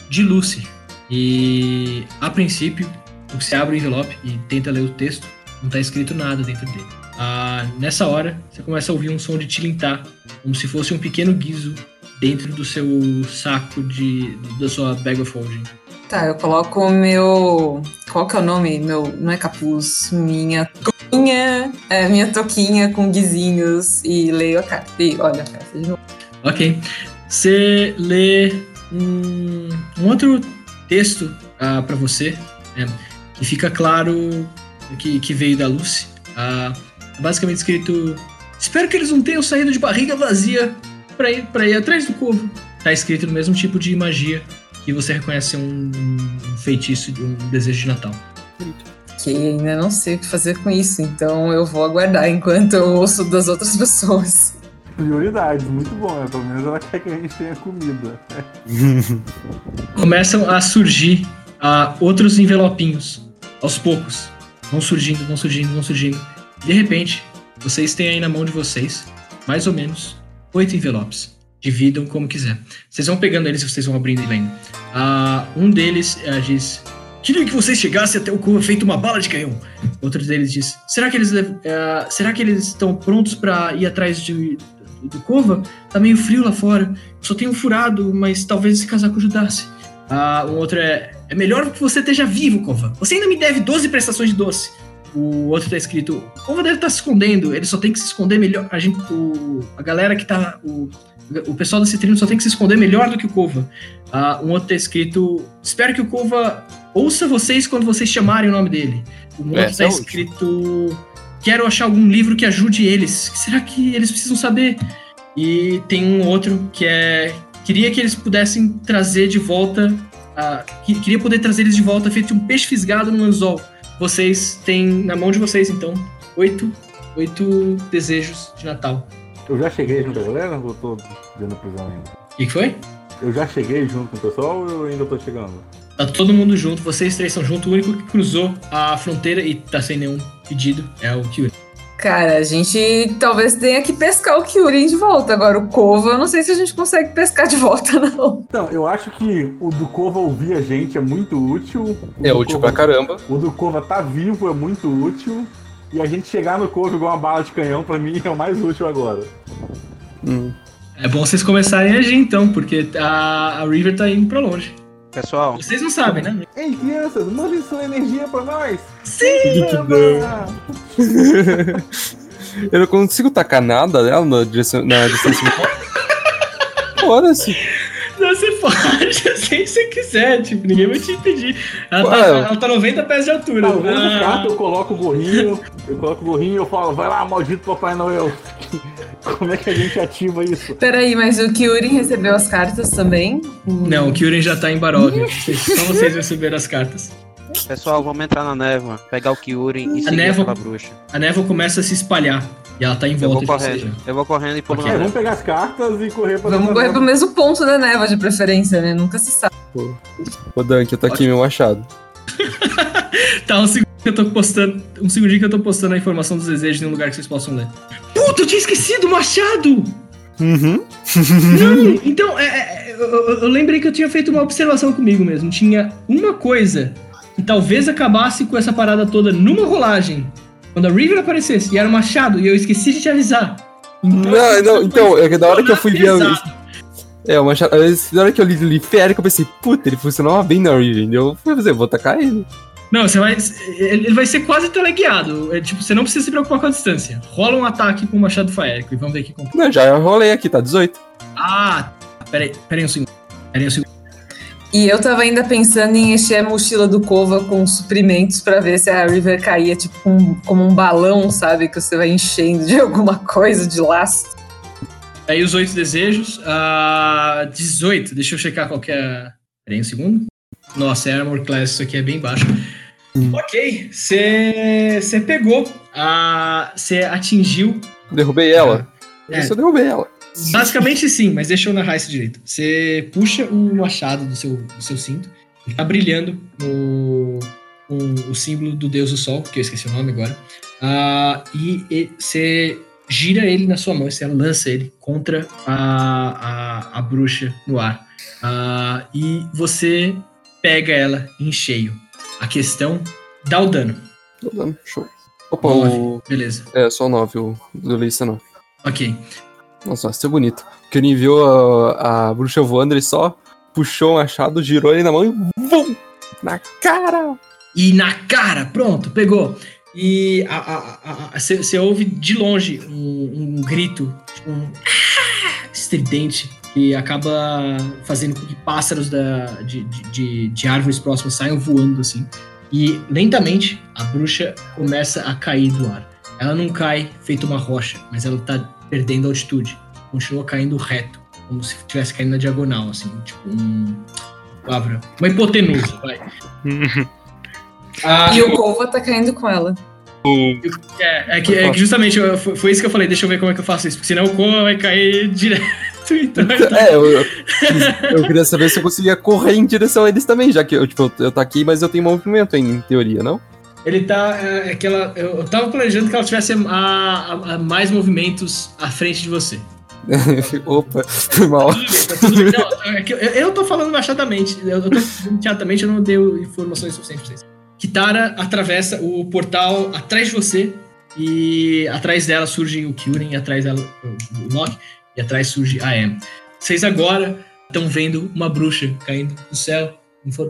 de Lucy. E a princípio, você abre o envelope e tenta ler o texto, não está escrito nada dentro dele. Ah, nessa hora, você começa a ouvir um som de tilintar, como se fosse um pequeno guizo dentro do seu saco de. da sua bag of holding. Tá, eu coloco o meu. Qual que é o nome? Meu. Não é capuz. Minha toquinha. É, minha toquinha com guizinhos e leio a carta. E olha a carta de novo. Ok. Você lê um, um outro texto para você, né, que fica claro que, que veio da Lucy. Ah, basicamente escrito: Espero que eles não tenham saído de barriga vazia para ir, pra ir atrás do corvo. Tá escrito no mesmo tipo de magia que você reconhece um, um feitiço, um desejo de Natal. Que ainda não sei o que fazer com isso, então eu vou aguardar enquanto eu ouço das outras (laughs) pessoas. Prioridades, muito bom, né? Pelo menos ela quer que a gente tenha comida. (laughs) começam a surgir ah, outros envelopinhos aos poucos. Vão surgindo, vão surgindo, vão surgindo. De repente, vocês têm aí na mão de vocês, mais ou menos, oito envelopes. Dividam como quiser. Vocês vão pegando eles e vocês vão abrindo e lendo. Ah, um deles ah, diz: Queria que vocês chegassem até o Cuba feito uma bala de canhão. Outro deles diz: Será que eles, ah, será que eles estão prontos para ir atrás de, do Cova? Tá meio frio lá fora. Só tenho um furado, mas talvez esse casaco ajudasse. Ah, um outro é: É melhor que você esteja vivo, Cova. Você ainda me deve 12 prestações de doce. O outro tá escrito: Cova deve estar se escondendo. Ele só tem que se esconder melhor. A, gente, o, a galera que tá. O, o pessoal da Citrino só tem que se esconder melhor do que o Cova. Ah, um outro tá escrito: Espero que o Cova ouça vocês quando vocês chamarem o nome dele. Um outro Essa tá é escrito: Quero achar algum livro que ajude eles. O será que eles precisam saber? E tem um outro que é. Queria que eles pudessem trazer de volta. Ah, que- queria poder trazer eles de volta feito um peixe fisgado no anzol. Vocês têm na mão de vocês, então, oito, oito desejos de Natal. Eu já cheguei junto com a galera ou tô dentro da prisão ainda? O que que foi? Eu já cheguei junto com o pessoal ou eu ainda tô chegando? Tá todo mundo junto, vocês três são juntos. O único que cruzou a fronteira e tá sem nenhum pedido é o Kyuri. Cara, a gente talvez tenha que pescar o Kyurem de volta. Agora, o Kova, eu não sei se a gente consegue pescar de volta, (laughs) não. Então, eu acho que o do Cova ouvir a gente é muito útil. O É útil Cova- pra caramba. O do Cova tá vivo é muito útil. E a gente chegar no Cova igual uma bala de canhão, pra mim, é o mais útil agora. Hum. É bom vocês começarem a agir então, porque a, a River tá indo pra longe. Pessoal, Vocês não sabem, né? Ei, crianças, mandem sua energia pra nós! Sim! (laughs) Eu não consigo tacar nada dela na direção. Na distância do Foda-se. Não, você pode, (laughs) assim você quiser, tipo, ninguém vai te impedir. Ela tá, ela tá 90 pés de altura. Tá, eu uso Ah, eu coloco o gorrinho, eu coloco o gorrinho e eu falo, vai lá, maldito Papai Noel. Como é que a gente ativa isso? Peraí, mas o Kyurem recebeu as cartas também? Não, o Kyurem já tá em Barovia. Só vocês receberam as cartas. pessoal, vamos entrar na névoa, pegar o Kyurem e seguir névoa- pra bruxa. A névoa começa a se espalhar. E ela tá em Eu vou volta de vocês. correndo, eu vou correndo e pulo Ok. Na vamos pegar as cartas e correr pra Vamos correr pro mesmo ponto da névoa, de preferência, né? Nunca se sabe. Ô, Dunk, eu tô aqui meu machado. (laughs) Tá, um segundo eu tô postando. Um segundinho que eu tô postando a informação dos desejos em um lugar que vocês possam ler. Puta, eu tinha esquecido o machado! Uhum. Não, (laughs) então, é, é, eu, eu- lembrei que eu tinha feito uma observação comigo mesmo. Tinha uma coisa que talvez acabasse com essa parada toda numa rolagem. Quando a River aparecesse, e era o machado, e eu esqueci de te avisar. Não, não, então, é que da hora que eu fui ver. É, o machado. Na hora que eu li, li Férica, eu pensei, puta, ele funcionava bem na Riven. Eu fui fazer, vou tacar ele. Não, você vai. Ele vai ser quase teleguiado. É, tipo, você não precisa se preocupar com a distância. Rola um ataque com o machado faérico e vamos ver aqui como. Não, já rolei aqui, tá 18. Ah, peraí, peraí um segundo. Peraí um segundo. E eu tava ainda pensando em encher a mochila do Cova com suprimentos pra ver se a River caía, tipo, um- como um balão, sabe? Que você vai enchendo de (laughs) alguma coisa, de laço. Aí os oito desejos. Ah, 18. Deixa eu checar qual que é. Peraí um segundo. Nossa, é Armor Class, isso aqui é bem baixo. Ok, você pegou. Você atingiu. Derrubei ela. É. Isso eu derrubei ela. Basicamente sim, mas deixa eu narrar isso direito. Você puxa o machado do seu, do seu cinto. Tá brilhando no, com o símbolo do deus do sol, que eu esqueci o nome agora. Ah, e você gira ele na sua mão, você lança ele contra a, a, a bruxa no ar. Ah, e você pega ela em cheio. A questão dá o dano. Tô dando, show. Opa, Nove. o. Beleza. É, só 9, o do Leissa 9. Ok. Nossa, vai ser bonito. Que ele viu a, a bruxa voando, ele só puxou o machado, girou ele na mão e. Vum! Na cara! E na cara, pronto, pegou. E você ouve de longe um, um grito, tipo um "Ah!" estridente, que acaba fazendo com que pássaros da, de, de, de- árvores próximas saiam voando assim. E lentamente a bruxa começa a cair do ar. Ela não cai feito uma rocha, mas ela tá perdendo altitude. Continua caindo reto, como se estivesse caindo na diagonal, assim, tipo um. Palavra. Uma hipotenusa, vai. (laughs) Ah, E o Cova tá caindo com ela. É, é que, é que justamente eu- foi, foi isso que eu falei, deixa eu ver como é que eu faço isso, porque senão o Koa vai cair direto. Então- (laughs) É, eu, eu, queria saber se eu conseguia correr em direção a eles também, já que eu, tipo, eu, eu tá aqui, mas eu tenho movimento em teoria, não? ele tá. É, é que ela, eu, tava planejando que ela tivesse a, a- a mais movimentos à frente de você. (laughs) Opa, foi mal. Tudo bem, tá tudo bem. Não, é eu, eu tô falando machadamente, eu, tô teatramente, eu não dei informações suficientes pra vocês. Kitara atravessa o portal atrás de você e atrás dela surge o Kyuren, e atrás dela o Loki, e atrás surge a Em. Vocês agora estão vendo uma bruxa caindo do céu,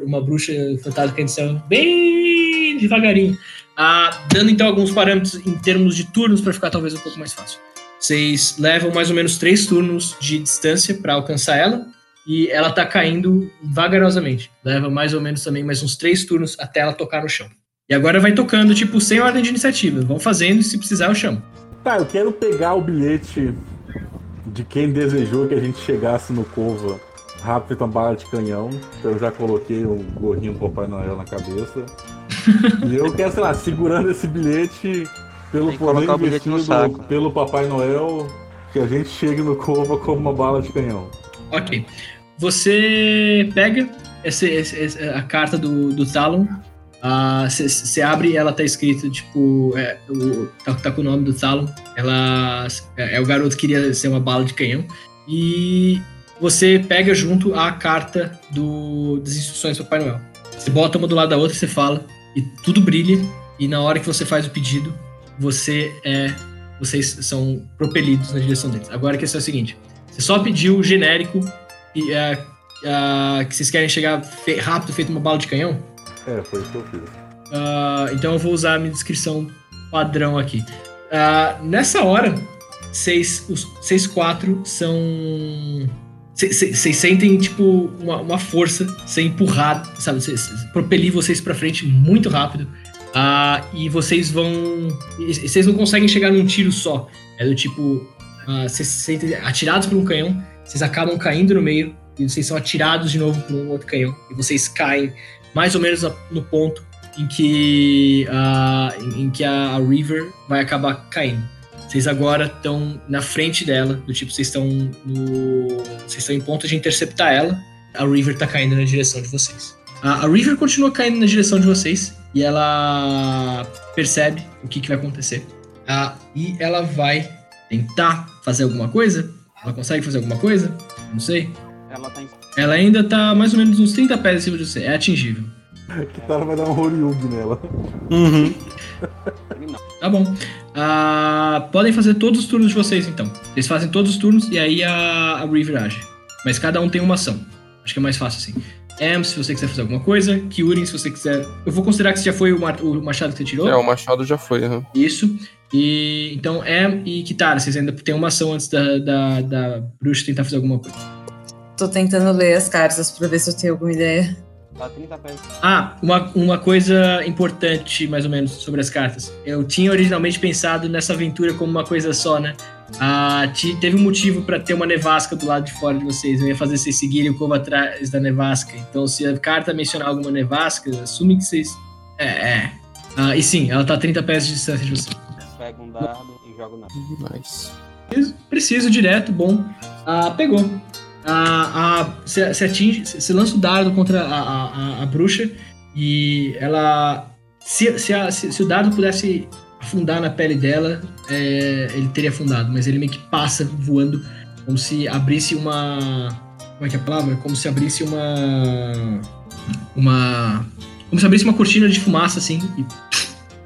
uma bruxa fantasma caindo do céu bem devagarinho, ah, dando então alguns parâmetros em termos de turnos para ficar talvez um pouco mais fácil. Vocês levam mais ou menos três turnos de distância para alcançar ela. E ela tá caindo vagarosamente. Leva mais ou menos também mais uns três turnos até ela tocar no chão. E agora vai tocando, tipo, sem ordem de iniciativa. Vão fazendo e se precisar eu chamo. Tá, eu quero pegar o bilhete de quem desejou que a gente chegasse no Cova rápido uma bala de canhão. Então eu já coloquei um gorrinho do Papai Noel na cabeça. (laughs) e eu quero, sei lá, segurando esse bilhete pelo poder investido pelo Papai Noel, que a gente chegue no Cova como uma bala de canhão. Ok. Você pega esse, esse- esse- a carta do, do Talon. Você abre ela tá escrito, tipo, é, o- tá, tá com o nome do Talon. Ela é, é o garoto que queria ser uma bala de canhão. E você pega junto a carta do, das instruções do Papai Noel. Você bota uma do lado da outra, você fala, e tudo brilha. E na hora que você faz o pedido, você é. Vocês são propelidos na direção deles. Agora a questão é a seguinte: você só pediu o genérico e, é, ah, que vocês querem chegar fe- rápido, feito uma bala de canhão. É, foi isso que eu fiz. Ah, então eu vou usar a minha descrição padrão aqui. Ah, nessa hora, vocês, os, quatro são. Vocês sentem, tipo, uma, uma força ser empurrado, sabe? Cês- propelir vocês pra frente muito rápido. Ah, e vocês vão. Vocês não conseguem chegar num tiro só. É do tipo. Vocês se sentem atirados por um canhão, vocês acabam caindo no meio, e vocês são atirados de novo por um outro canhão. E vocês caem mais ou menos no ponto em que, ah, em, que a, a River vai acabar caindo. Vocês agora estão na frente dela, do tipo, vocês estão no. Vocês estão em ponto de interceptar ela. A River tá caindo na direção de vocês. A, a River continua caindo na direção de vocês e ela percebe o que, que vai acontecer. Ah, e ela vai tentar fazer alguma coisa. Ela consegue fazer alguma coisa? Não sei. Ela tá em. Ela ainda tá mais ou menos uns 30 pés acima de você. É atingível. (laughs) Kitara vai dar um Horyug nela. Uhum. Tá bom. Ah, podem fazer todos os turnos de vocês, então. Eles fazem todos os turnos e aí a, a River age. Mas cada um tem uma ação. Acho que é mais fácil assim. Em, se você quiser fazer alguma coisa. Kyurin, se você quiser. Eu vou considerar que você já foi o, mar- o machado que você tirou. É, o machado já foi. aham. Isso. E então Em e Kitara, vocês ainda têm uma ação antes da, da, da bruxa tentar fazer alguma coisa. Tô tentando ler as cartas pra ver se eu tenho alguma ideia. Tá 30 pés. Ah, uma, uma coisa importante, mais ou menos, sobre as cartas. Eu tinha originalmente pensado nessa aventura como uma coisa só, né? Ah, ti- teve um motivo pra ter uma nevasca do lado de fora de vocês. Eu ia fazer vocês seguirem o covo atrás da nevasca. Então, se a carta mencionar alguma nevasca, assume que vocês. É, é. Ah, e sim, ela tá a 30 pés de distância de vocês. Pego um dado e jogo na. Nice. Preciso, direto, bom. Ah, pegou. Ah, você você atinge, você lança o dardo contra a, a, a- a bruxa e ela. Se, se, a- se- se o dardo pudesse afundar na pele dela, é, ele teria afundado, mas ele meio que passa voando, como se abrisse uma. Como é que é a palavra? Como se abrisse uma. Uma. Como se abrisse uma cortina de fumaça assim e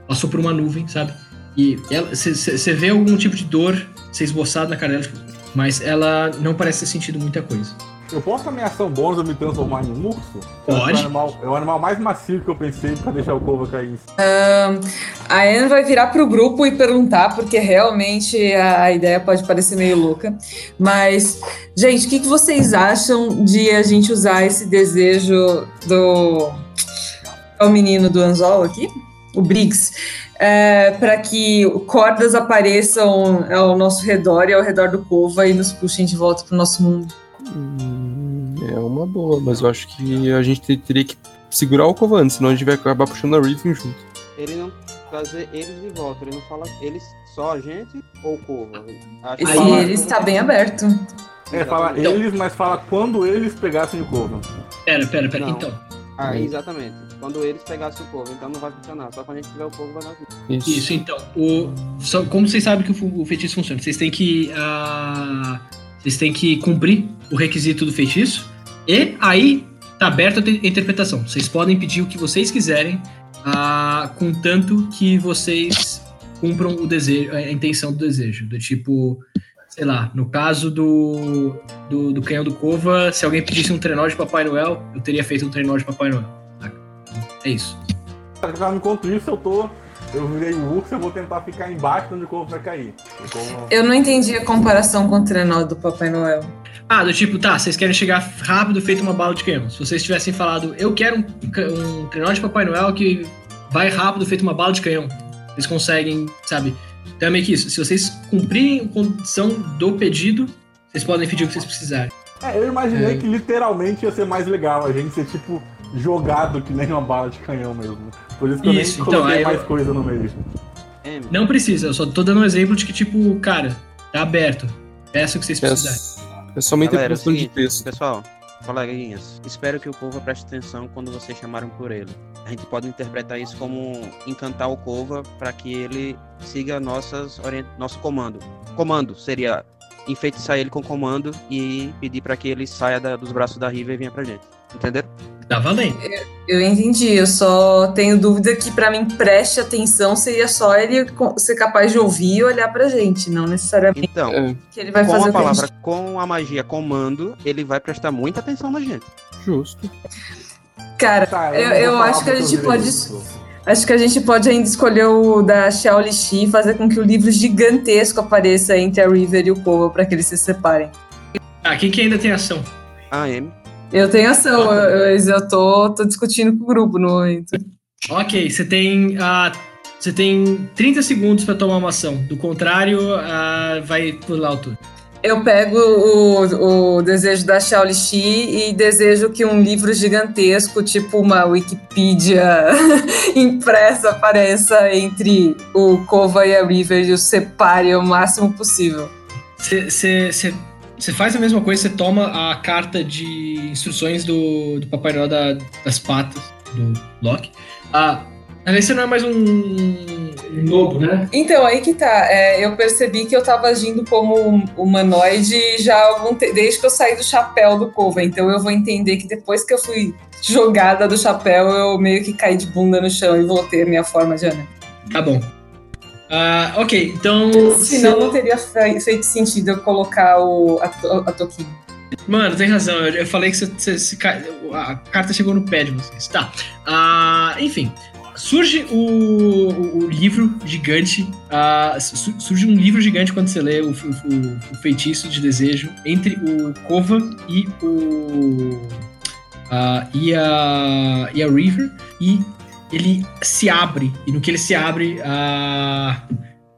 passou por uma nuvem, sabe? E você vê algum tipo de dor ser esboçado na cara dela, tipo, mas ela não parece ter sentido muita coisa. Eu posso, minha ação bônus, eu me transformar em um urso? Pode. É o animal, é o animal mais macio que eu pensei pra deixar o Kova cair em cima. A Anne vai virar pro grupo e perguntar, porque realmente a, a ideia pode parecer meio louca. Mas, gente, o que, que vocês acham de a gente usar esse desejo do. É o menino do anzol aqui? O Briggs. Para que cordas apareçam ao nosso redor e ao redor do Cova e nos puxem de volta pro nosso mundo. Hum, É uma boa, mas eu acho que a gente te- teria que segurar o Covan, senão a gente vai acabar puxando a Riven junto. Ele não trazer eles de volta, ele não fala eles só a gente ou o Corvo. Acho Esse fala- ele está bem aberto. É, fala Exatamente. eles, mas fala quando eles pegassem o Kova. Pera, pera, pera. Não. Então, Ah, exatamente. Quando eles pegassem o Corvo, então não vai funcionar. Só quando a gente tiver o Corvo vai dar vida. Isso. isso, então. O, só, como vocês sabem que o, o feitiço funciona? Vocês têm que. ah, vocês têm que cumprir o requisito do feitiço. E aí tá aberta a te- a interpretação. Vocês podem pedir o que vocês quiserem, ah, contanto que vocês cumpram o desejo, a intenção do desejo. Do tipo, sei lá, no caso do, do, do canhão do Cova, se alguém pedisse um trenó de Papai Noel, eu teria feito um trenó de Papai Noel. É isso. Enquanto isso, eu tô. Eu virei o urso, eu vou tentar ficar embaixo onde o Kova vai cair. Eu não entendi a comparação com o trenó do Papai Noel. Ah, do tipo, tá, vocês querem chegar rápido feito uma bala de canhão. Se vocês tivessem falado, eu quero um, um trenó de Papai Noel que vai rápido feito uma bala de canhão. Vocês conseguem, sabe? Então é meio que isso. Se vocês cumprirem a condição do pedido, vocês podem pedir o que vocês precisarem. É, eu imaginei É. que literalmente ia ser mais legal a gente ser tipo jogado que nem uma bala de canhão mesmo. Por isso que Isso, eu nem então, coloquei eu- mais coisa no meio. M, Não precisa, eu só tô dando um exemplo de que, tipo, cara, tá aberto. Peça o que vocês É, precisarem. é só uma é interpretação de texto. Pessoal, coleguinhas, espero que o Cova preste atenção quando vocês chamarem por ele. A gente pode interpretar isso como encantar o Cova para que ele siga nossas orient... nosso comando. Comando seria enfeitiçar ele com comando e pedir para que ele saia da- dos braços da Riva e venha pra gente. Entenderam? Tá valendo. Eu entendi, eu só tenho dúvida que pra mim preste atenção seria só ele ser capaz de ouvir e olhar pra gente, não necessariamente Então, É, que ele vai com fazer a que a palavra, gente... com a magia comando, ele vai prestar muita atenção na gente. justo. Cara, Tá, eu, eu falar acho que a eu gente pode urso. Acho que a gente pode ainda escolher o da Xiao Lixi e fazer com que o livro gigantesco apareça entre a River e o Cova pra que eles se separem. Ah, quem que ainda tem ação? A M. Eu tenho ação, eu, eu, eu tô, tô discutindo com o grupo no momento. Ok, você tem. ah, você tem 30 segundos pra tomar uma ação. Do contrário, ah, vai pular o turno. Eu pego o, o desejo da Xiao Lixi e desejo que um livro gigantesco, tipo uma Wikipedia (laughs) impressa, apareça entre o Kova e a River e os separe o máximo possível. Você faz a mesma coisa, você toma a carta de instruções do, do Papai Noel da- das patas do Loki. Ah, ali você não é mais um, lobo, né? Então, aí que tá. É, eu percebi que eu tava agindo como um humanoide já algum te- desde que eu saí do chapéu do Cova. Então eu vou entender que depois que eu fui jogada do chapéu, eu meio que caí de bunda no chão e voltei à minha forma de Ana. Tá bom. Ah, ok, então. Senão você- não teria fe- feito sentido eu colocar o, a, to- a toquinha. Mano, tem razão. Eu, eu falei que você, você- você a carta chegou no pé de vocês. Tá. Ah, enfim. Surge o, o- o livro gigante. ah, su- surge um livro gigante quando você lê o, o- feitiço de desejo entre o Kova e o. ah, e, a, e a River. E ele se abre. E no que ele se abre. ah,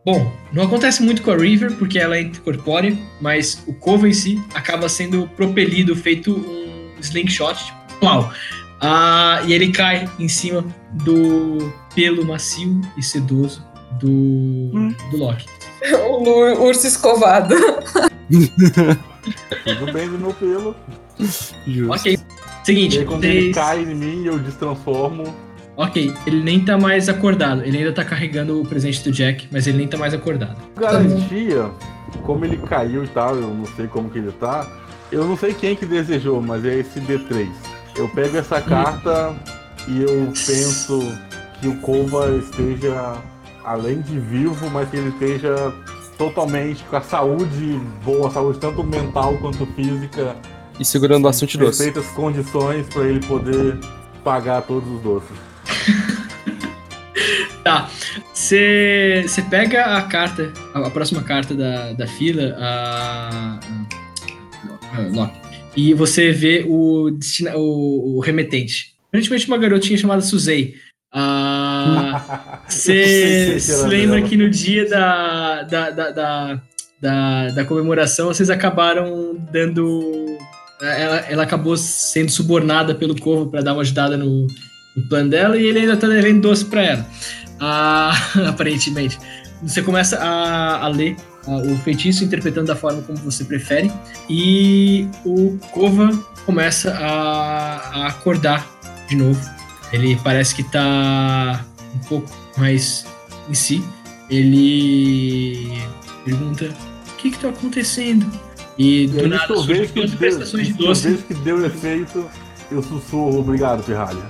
Bom, não acontece muito com a River, porque ela é incorpórea, mas o Kova em si acaba sendo propelido, feito um slingshot, tipo. Ah, e ele cai em cima do pelo macio e sedoso do, do Loki. (laughs) O urso escovado. (laughs) Tudo bem do meu pelo. Justo. Ok. E Seguinte, aí quando ele vocês- cai em mim, eu destransformo. ok, ele nem tá mais acordado. Ele ainda tá carregando o presente do Jack, mas ele nem tá mais acordado. Garantia, como ele caiu e tal, eu não sei como que ele tá. Eu não sei quem que desejou, mas é esse D3. Eu pego essa carta e eu penso que o Kova esteja além de vivo, mas que ele esteja totalmente com a saúde boa, saúde tanto mental quanto física, E segurando bastante doce. perfeitas condições para ele poder pagar todos os doces. (laughs) Tá. Você pega a carta, a, próxima carta da, da fila, a, a, a e você vê o, destina, o, o remetente. Aparentemente uma garotinha chamada Suzei. Ah, (laughs) Você que se era lembra que no dia da, da, da, da, da, da comemoração vocês acabaram dando. Ela, ela acabou sendo subornada pelo Corvo para dar uma ajudada no, no plano dela e ele ainda tá devendo doce para ela. Ah, (laughs) aparentemente. Você começa a, a ler ah, o feitiço interpretando da forma como você prefere e o Kova começa a, a acordar de novo. Ele parece que tá um pouco mais em si. Ele pergunta: O que que tá acontecendo? E E do aí, nada surgem que duas deu, prestações de doce. que deu efeito, eu sussurro, obrigado, pirralha.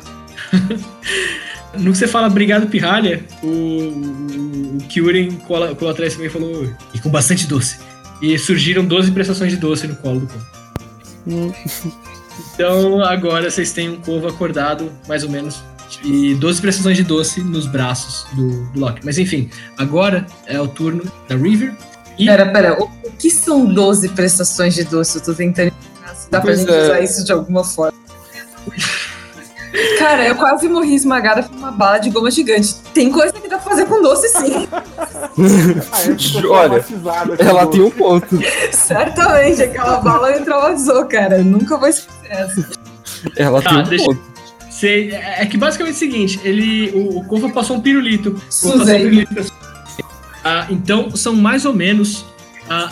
(laughs) No que você fala obrigado, pirralha, o, o, o Kyurem cola, cola atrás também e falou, e com bastante doce. E surgiram 12 prestações de doce no colo do Corvo. Então agora vocês têm um Corvo acordado, mais ou menos, e 12 prestações de doce nos braços do, do Loki. Mas enfim, agora é o turno da River. E Pera, pera, o, o que são 12 prestações de doce? Eu tô tentando se dá pra Pois gente é. usar isso de alguma forma. Cara, eu quase morri esmagada por uma bala de goma gigante. Tem coisa que dá pra fazer com doce, sim. (laughs) Ah, Olha, Ela doce. tem um ponto. Certamente, aquela bala me traumatizou, cara. Eu nunca vou esquecer essa. Ela Tá, tem um deixa- ponto. Você- é que basicamente é o seguinte, ele, o, o Corvo passou um pirulito. Passar um pirulito. Ah, então são mais ou menos ah,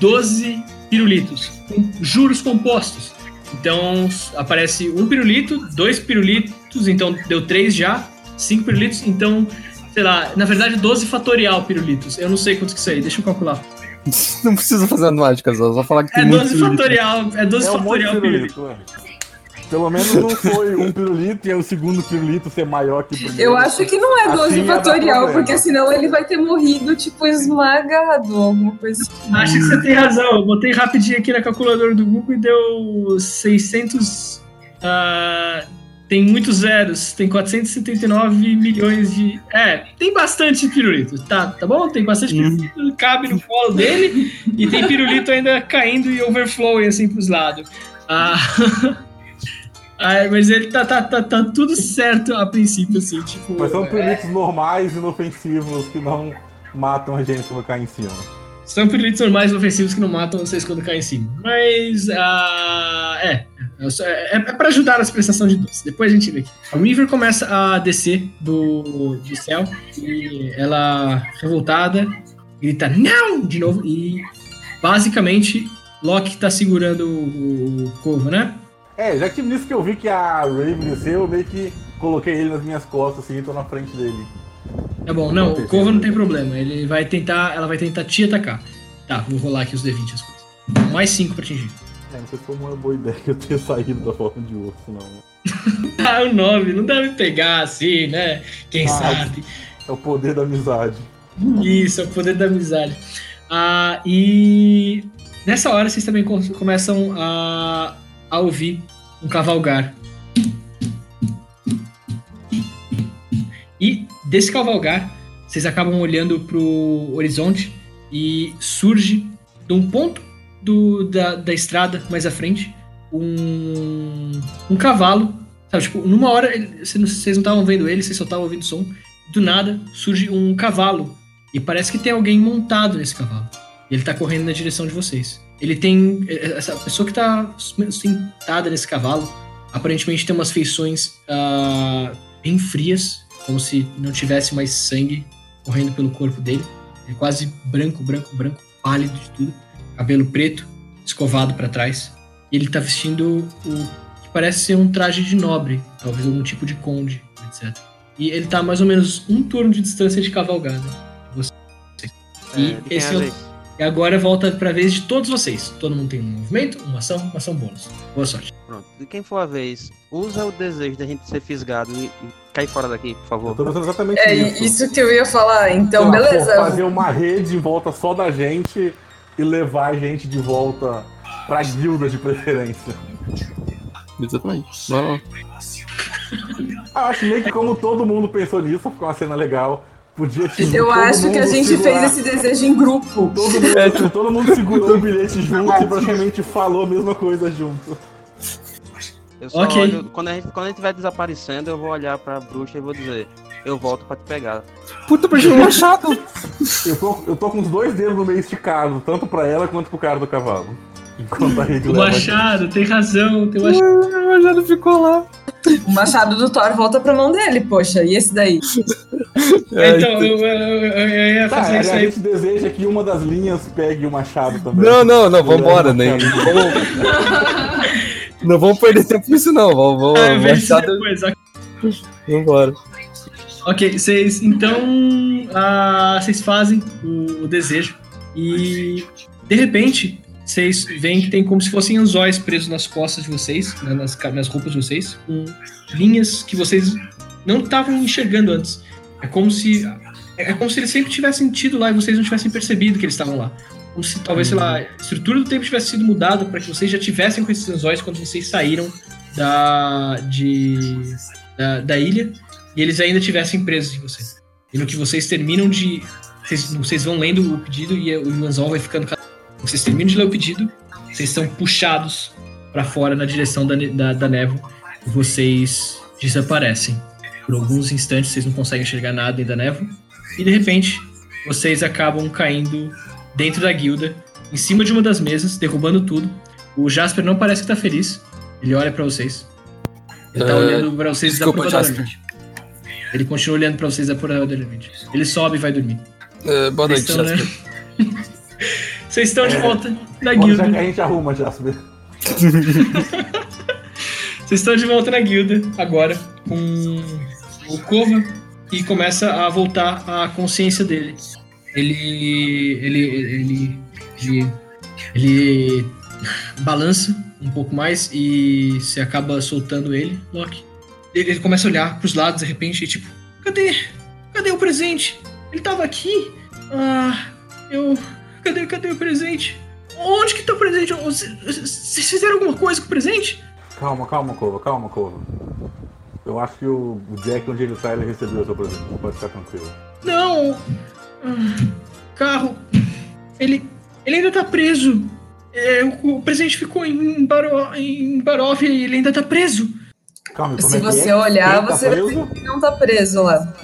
12 pirulitos, com juros compostos. Então aparece um pirulito, dois pirulitos, então deu três já, cinco pirulitos, então, sei lá, na verdade 12 fatorial pirulitos. Eu não sei quantos que isso aí, deixa eu calcular. (laughs) Não precisa fazer mágica, só, só falar que tem É muito 12 pirulito. fatorial, é 12 É um fatorial pirulito. pirulito. Pelo menos não foi um pirulito e aí o segundo pirulito ser maior que o primeiro. Eu acho que não é 12 Assim dar fatorial, problema. porque senão ele vai ter morrido, tipo, esmagado, alguma coisa assim. Acho que você tem razão. Eu botei rapidinho aqui na calculadora do Google e deu 600. ah, tem muitos zeros. Tem 479 milhões de. É, tem bastante pirulito. Tá, tá bom? Tem bastante pirulito. Cabe no colo dele. e tem pirulito ainda caindo e overflowing assim pros lados. Ah. (laughs) ah, mas ele tá, tá, tá, tá tudo certo a princípio, assim, tipo. Mas são é, pirulitos normais, inofensivos, que não matam a gente quando cai em cima. São pirulitos normais ofensivos que não matam vocês quando caem em cima. Mas, ah, é. É, é, é pra ajudar as prestações de doce. Depois a gente vê aqui. A River começa a descer do, do céu e ela, revoltada, grita não de novo e basicamente Loki tá segurando o, o Corvo, né? É, já que nisso que eu vi que a Raven desceu, eu meio que coloquei ele nas minhas costas assim e tô na frente dele. Tá bom, não, o Corvo não tem problema. Ele vai tentar. Ela vai tentar te atacar. Tá, vou rolar aqui os D20 as coisas. Mais 5 pra atingir. É, não sei se foi uma boa ideia (laughs) eu ter saído da forma de urso, não. (laughs) Ah, o 9, não deve pegar assim, né? Quem Ah, sabe? É o poder da amizade. Isso, é o poder da amizade. Ah, e nessa hora vocês também com- começam a, a ouvir um cavalgar. E desse cavalgar, vocês acabam olhando pro horizonte e surge de um ponto do, da, da estrada mais à frente um, um cavalo. Sabe, tipo, numa hora vocês não estavam vendo ele, vocês só estavam ouvindo o som. Do nada surge um cavalo e parece que tem alguém montado nesse cavalo. E ele tá correndo na direção de vocês. Ele tem. Essa pessoa que tá sentada nesse cavalo aparentemente tem umas feições ah, bem frias, como se não tivesse mais sangue correndo pelo corpo dele. Ele é quase branco, branco, branco, pálido de tudo. Cabelo preto, escovado para trás. E ele tá vestindo o que parece ser um traje de nobre, talvez algum tipo de conde, etc. E ele tá a mais ou menos um turno de distância de cavalgada. Você. E É, quem é esse é o-? E agora volta pra vez de todos vocês. Todo mundo tem um movimento, uma ação, uma ação bônus. Boa sorte. Pronto. De quem for a vez, usa o desejo da gente ser fisgado e, e cair fora daqui, por Eu favor. tô pensando exatamente É nisso. isso que eu ia falar. Então, beleza. pô, Fazer uma rede em volta só da gente e levar a gente de volta pra guilda de preferência. Exatamente. Vai lá. Ah, acho meio que como todo mundo pensou nisso, ficou uma cena legal. Podia tipo, Eu acho que a gente segurar- fez esse desejo em grupo. Todo mundo, tipo, todo mundo segurou o bilhete junto e praticamente falou a mesma coisa junto. Eu só Ok. olho, quando a gente quando a gente estiver desaparecendo, eu vou olhar pra bruxa e vou dizer, eu volto pra te pegar. Puta, perdi um machado. Eu tô, eu tô com os dois dedos no meio esticado, tanto pra ela quanto pro cara do cavalo. Enquanto a O. Machado, tem razão, tem o Machado. O machado ficou lá. O machado do Thor volta pra mão dele, poxa. E esse daí? É, então, eu, eu- eu- eu ia Tá, fazer a isso aí. gente deseja que uma das linhas pegue o machado também. Não, não, não, Leva vambora. Vamos... (laughs) Não vamos perder tempo nisso, não. Vamos, vamos. Ah, isso machado, depois. ok. vambora. Ok, vocês. Então. ah, Vocês fazem o, o desejo. E. De repente, vocês veem que tem como se fossem anzóis presos nas costas de vocês, né, nas, nas roupas de vocês, com linhas que vocês não estavam enxergando antes. É como se. É como se eles sempre tivessem tido lá e vocês não tivessem percebido que eles estavam lá. Como se talvez, sei lá, a estrutura do tempo tivesse sido mudada para que vocês já tivessem com esses anzóis quando vocês saíram da. de. da, da ilha e eles ainda tivessem presos em vocês. E no que vocês terminam de. Vocês, vocês vão lendo o pedido e o anzol vai ficando. cada- Vocês terminam de ler o pedido, vocês são puxados para fora na direção da, da, da névoa e vocês desaparecem. Por alguns instantes vocês não conseguem enxergar nada dentro da névoa e de repente vocês acabam caindo dentro da guilda, em cima de uma das mesas, derrubando tudo. O Jasper não parece que tá feliz. Ele olha para vocês. Ele tá É, olhando para vocês desculpa, desapropriadamente. Ele continua olhando pra vocês desapropriadamente. Ele sobe e vai dormir. É, boa noite, estão, Jasper. né? (laughs) Vocês estão de volta na Pode já que a guilda. gente arruma, Jasper. (laughs) Vocês estão de volta na guilda agora com o Kova e começa a voltar a consciência dele. Ele ele ele ele, ele balança um pouco mais e você acaba soltando ele, Loki. Ele, ele começa a olhar pros lados de repente e tipo, cadê? Cadê o presente? Ele tava aqui? Ah, eu cadê cadê o presente? Onde que tá o presente? Vocês fizeram alguma coisa com o presente? Calma, calma, Cova, calma, Cova. Eu acho que o Jack, onde ele tá, ele recebeu o seu presente. Pode ficar tranquilo. Não! Carro. Ele. Ele ainda tá preso. É, o, o presente ficou em, Baro, em Barov e ele ainda tá preso. Calma, como Se é que você é? olhar, Quem tá você vai preso? ver que não tá preso lá.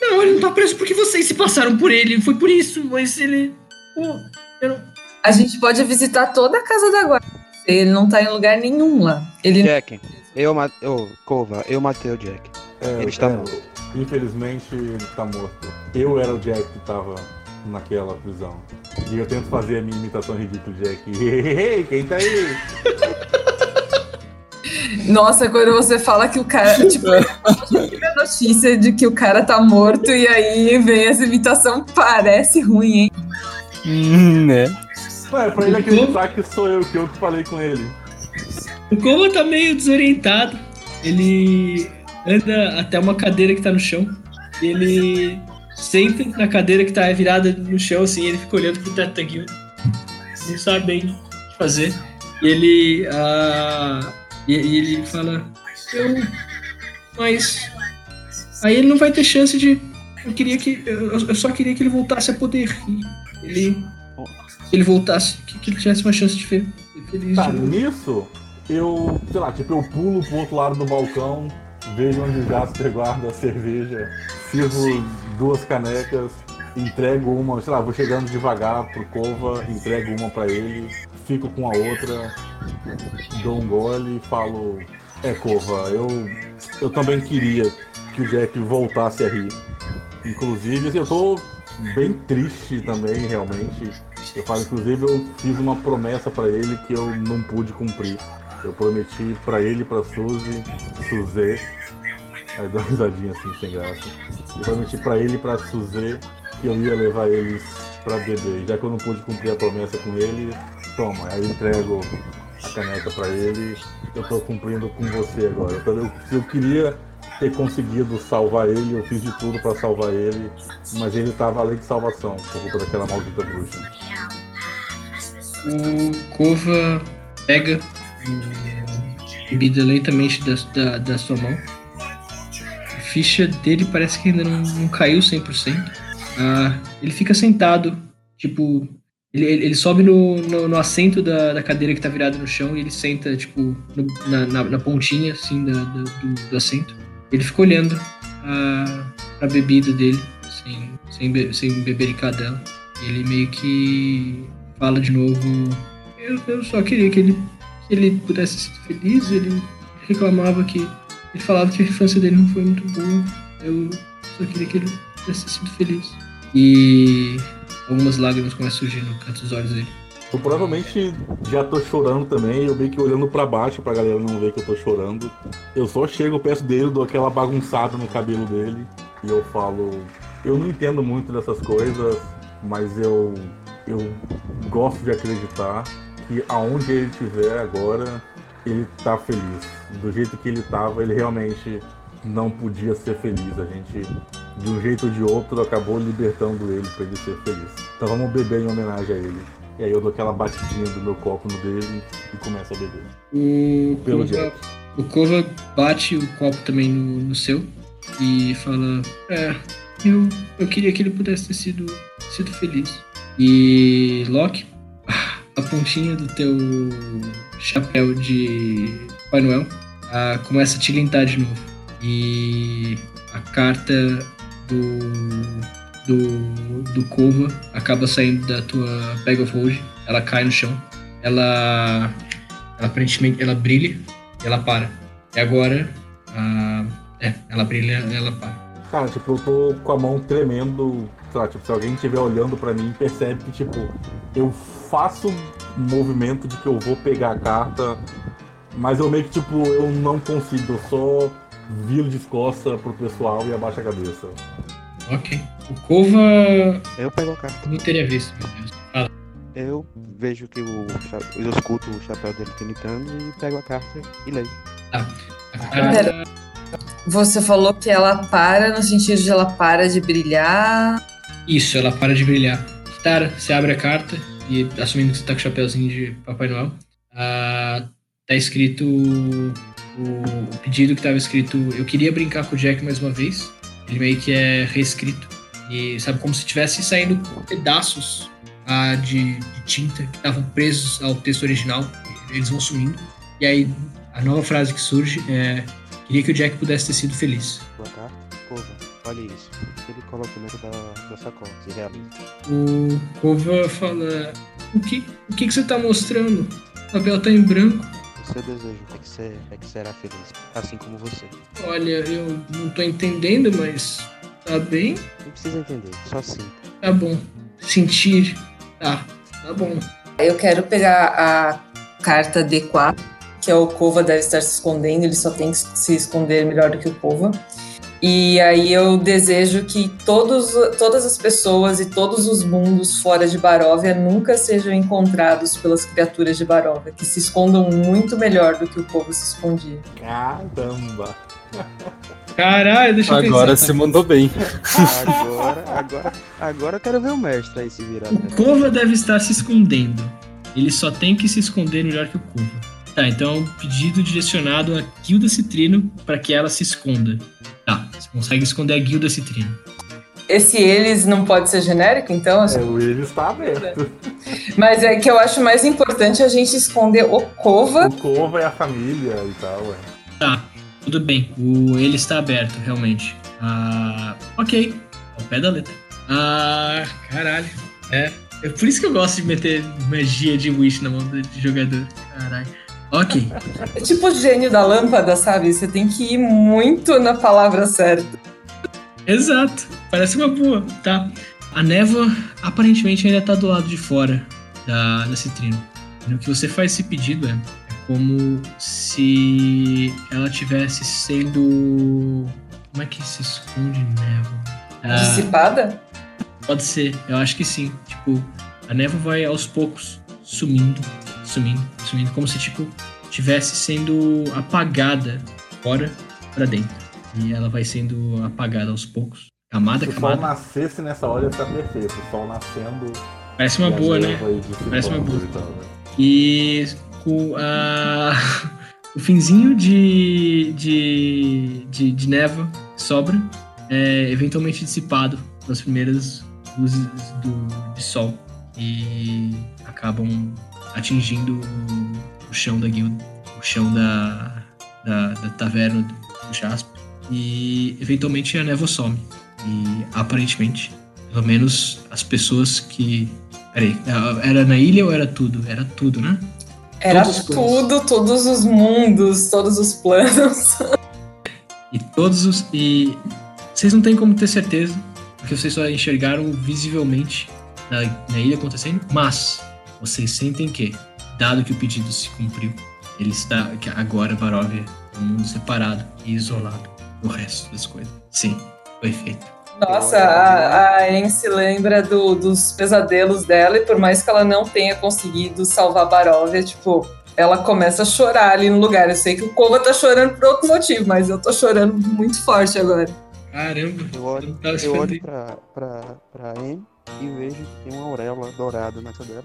Não, ele não tá preso porque vocês se passaram por ele. Foi por isso, mas ele. Eu não. A gente pode visitar toda a casa da guarda. Ele não tá em lugar nenhum lá. Ele Jack, eu matei. Ô, Cova, eu matei o Jack. É, Ele está é, morto. Infelizmente, ele tá morto. Eu era o Jack que tava naquela prisão. E eu tento fazer a minha imitação ridícula de Jack. (laughs) Quem tá aí? Nossa, quando você fala que o cara. (laughs) Tipo, a notícia de que o cara tá morto e aí vem essa imitação, parece ruim, hein? Hum, né? Ué, pra ele acreditar que sou eu, que eu que falei com ele. O Kova tá meio desorientado. Ele anda até uma cadeira que tá no chão. E ele senta na cadeira que tá virada no chão, assim, ele fica olhando pro teto guilda. Não sabe bem o que fazer. E ele. ah, e, e ele fala. Eu. Mas. Aí ele não vai ter chance de. Eu queria que. Eu, eu só queria que ele voltasse a poder. E ele. Ele voltasse. Que, que ele tivesse uma chance de ser feliz. Tá, de nisso, eu, sei lá, tipo, eu pulo pro outro lado do balcão, vejo onde o Jasper guarda a cerveja, sirvo duas canecas, entrego uma, sei lá, vou chegando devagar pro Cova, entrego uma pra ele, fico com a outra, dou um gole e falo, é Cova, eu, eu também queria que o Jack voltasse a rir. Inclusive, assim, eu tô bem triste também, realmente. Eu falo, inclusive, eu fiz uma promessa pra ele que eu não pude cumprir. Eu prometi pra ele pra Suzy, Suzê, aí dá uma risadinha assim, sem graça. Eu prometi pra ele pra Suzê que eu ia levar eles pra beber. Já que eu não pude cumprir a promessa com ele, toma, aí eu entrego a caneca pra ele. Eu tô cumprindo com você agora. Eu, eu queria ter conseguido salvar ele, eu fiz de tudo pra salvar ele, mas ele tava além de salvação, por culpa daquela maldita bruxa. O Kova pega bebida lentamente da, da, da sua mão. A ficha dele parece que ainda não, não caiu 100%. Ah, ele fica sentado, tipo. Ele, ele ele sobe no, no, no assento da, da cadeira que tá virada no chão e ele senta, tipo, no- na, na, na pontinha, assim, da, da- do, do assento. Ele fica olhando a, a bebida dele, sem, sem, be, sem bebericar dela. Ele meio que fala de novo. Eu, eu só queria que ele, que ele pudesse ser feliz. Ele reclamava que. Ele falava que a infância dele não foi muito boa. Eu só queria que ele pudesse sido feliz. E algumas lágrimas começam a surgir no canto dos olhos dele. Eu provavelmente já tô chorando também, eu meio que olhando pra baixo pra galera não ver que eu tô chorando. Eu só chego perto dele, dou aquela bagunçada no cabelo dele e eu falo, eu não entendo muito dessas coisas, mas eu eu gosto de acreditar que aonde ele estiver agora, ele tá feliz. Do jeito que ele tava, ele realmente não podia ser feliz. A gente, de um jeito ou de outro, acabou libertando ele pra ele ser feliz. Então vamos beber em homenagem a ele. E aí eu dou aquela batidinha do meu copo no dele e começo a beber. O Pelo Kova, o Kova bate o copo também no, no seu e fala: É, eu, eu queria que ele pudesse ter sido, sido feliz. E Loki, a pontinha do teu chapéu de Pai Noel ah, começa a tilintar de novo. E a carta do, do, do Kova acaba saindo da tua bag of hold. Ela cai no chão. Ela ela aparentemente ela brilha e ela para. E agora, ah, é, ela brilha ela para. Cara, tipo, eu tô com a mão tremendo. Sei lá, tipo, se alguém estiver olhando pra mim, percebe que, tipo, eu faço um movimento de que eu vou pegar a carta, mas eu meio que, tipo, eu não consigo. Eu só viro de costas pro pessoal e abaixo a cabeça. Ok. O Kova Eu pego a carta. não teria visto, meu Deus. Fala. Eu vejo que o eu escuto o chapéu dele gritando e pego a carta e leio. A carta, Você falou que ela para no sentido de ela para de brilhar. isso, ela para de brilhar. Tara, você abre a carta e assumindo que você tá com o chapéuzinho de Papai Noel, ah, tá escrito o, o pedido que tava escrito eu queria brincar com o Jack mais uma vez. Ele meio que é reescrito. E sabe, como se estivesse saindo pedaços ah, de, de tinta que estavam presos ao texto original. Eles vão sumindo. E aí a nova frase que surge é queria que o Jack pudesse ter sido feliz. Pego a carta, Cova, olha isso. Ele coloca dentro da, da sacola, se realiza. O Kova fala: O que, o que, que você tá mostrando? O papel tá em branco. Seu desejo é que, ser, é que será feliz, assim como você. Olha, eu não tô entendendo, mas tá bem. Não precisa entender, só sinta. Tá bom. Sentir. Tá, tá bom. Eu quero pegar a carta D4, que é o Kova deve estar se escondendo, ele só tem que se esconder melhor do que o Kova. E aí eu desejo que todos, todas as pessoas e todos os mundos fora de Baróvia nunca sejam encontrados pelas criaturas de Baróvia, que se escondam muito melhor do que o povo se escondia. Caramba! Caralho, deixa eu Agora pensar. você mandou bem. Agora, agora, agora eu quero ver o mestre aí se virar. O Kova deve estar se escondendo. Ele só tem que se esconder melhor que o Kova. Tá, então é um pedido direcionado a Guilda Citrino para que ela se esconda. Tá, você consegue esconder a Guilda Citrino. Esse eles não pode ser genérico, então? É, o ele está aberto. (laughs) Mas é que eu acho mais importante a gente esconder o Kova. O Cova é a família e tal, ué. Tá, tudo bem. O ele está aberto, realmente. Ah, ok. Ao pé da letra. Ah, caralho. É. É por isso que eu gosto de meter magia de Wish na mão do de jogador. Caralho. Ok. É tipo o gênio da lâmpada, sabe? Você tem que ir muito na palavra certa. Exato. Parece uma boa, tá? A névoa aparentemente ainda tá do lado de fora da, da citrino. No que você faz esse pedido é, é como se ela tivesse sendo. Como é que se esconde névoa? Ah, Dissipada? pode ser, eu acho que sim. Tipo, a névoa vai aos poucos sumindo, sumindo, sumindo, como se tipo tivesse sendo apagada fora pra dentro. E ela vai sendo apagada aos poucos, camada a Se o sol camada. nascesse nessa hora, ia ficar perfeito. O sol nascendo. Parece uma boa, né? Parece uma boa. e com a... (laughs) o finzinho de, de, de, de que sobra é eventualmente dissipado pelas primeiras luzes do, de sol e acabam atingindo o, chão da guilda, o chão da, da, da taverna do, do Jasper e eventualmente a névoa some e aparentemente pelo menos as pessoas que Peraí, era na ilha ou era tudo? Era tudo, né? Era Todos tudo, todos os mundos, todos os planos. E todos os. E vocês não têm como ter certeza, porque vocês só enxergaram visivelmente na, na ilha acontecendo, mas vocês sentem que, dado que o pedido se cumpriu, ele está. que agora Barovia é um mundo separado e isolado do resto das coisas. Sim, foi feito. Nossa, a, a Anne se lembra do- dos pesadelos dela e por mais que ela não tenha conseguido salvar Baróvia, tipo, ela começa a chorar ali no lugar. Eu sei que o Kova tá chorando por outro motivo, mas eu tô chorando muito forte agora. Caramba, Eu olho, eu olho pra, pra, pra Anne e vejo que tem uma auréola dourada nessa dela.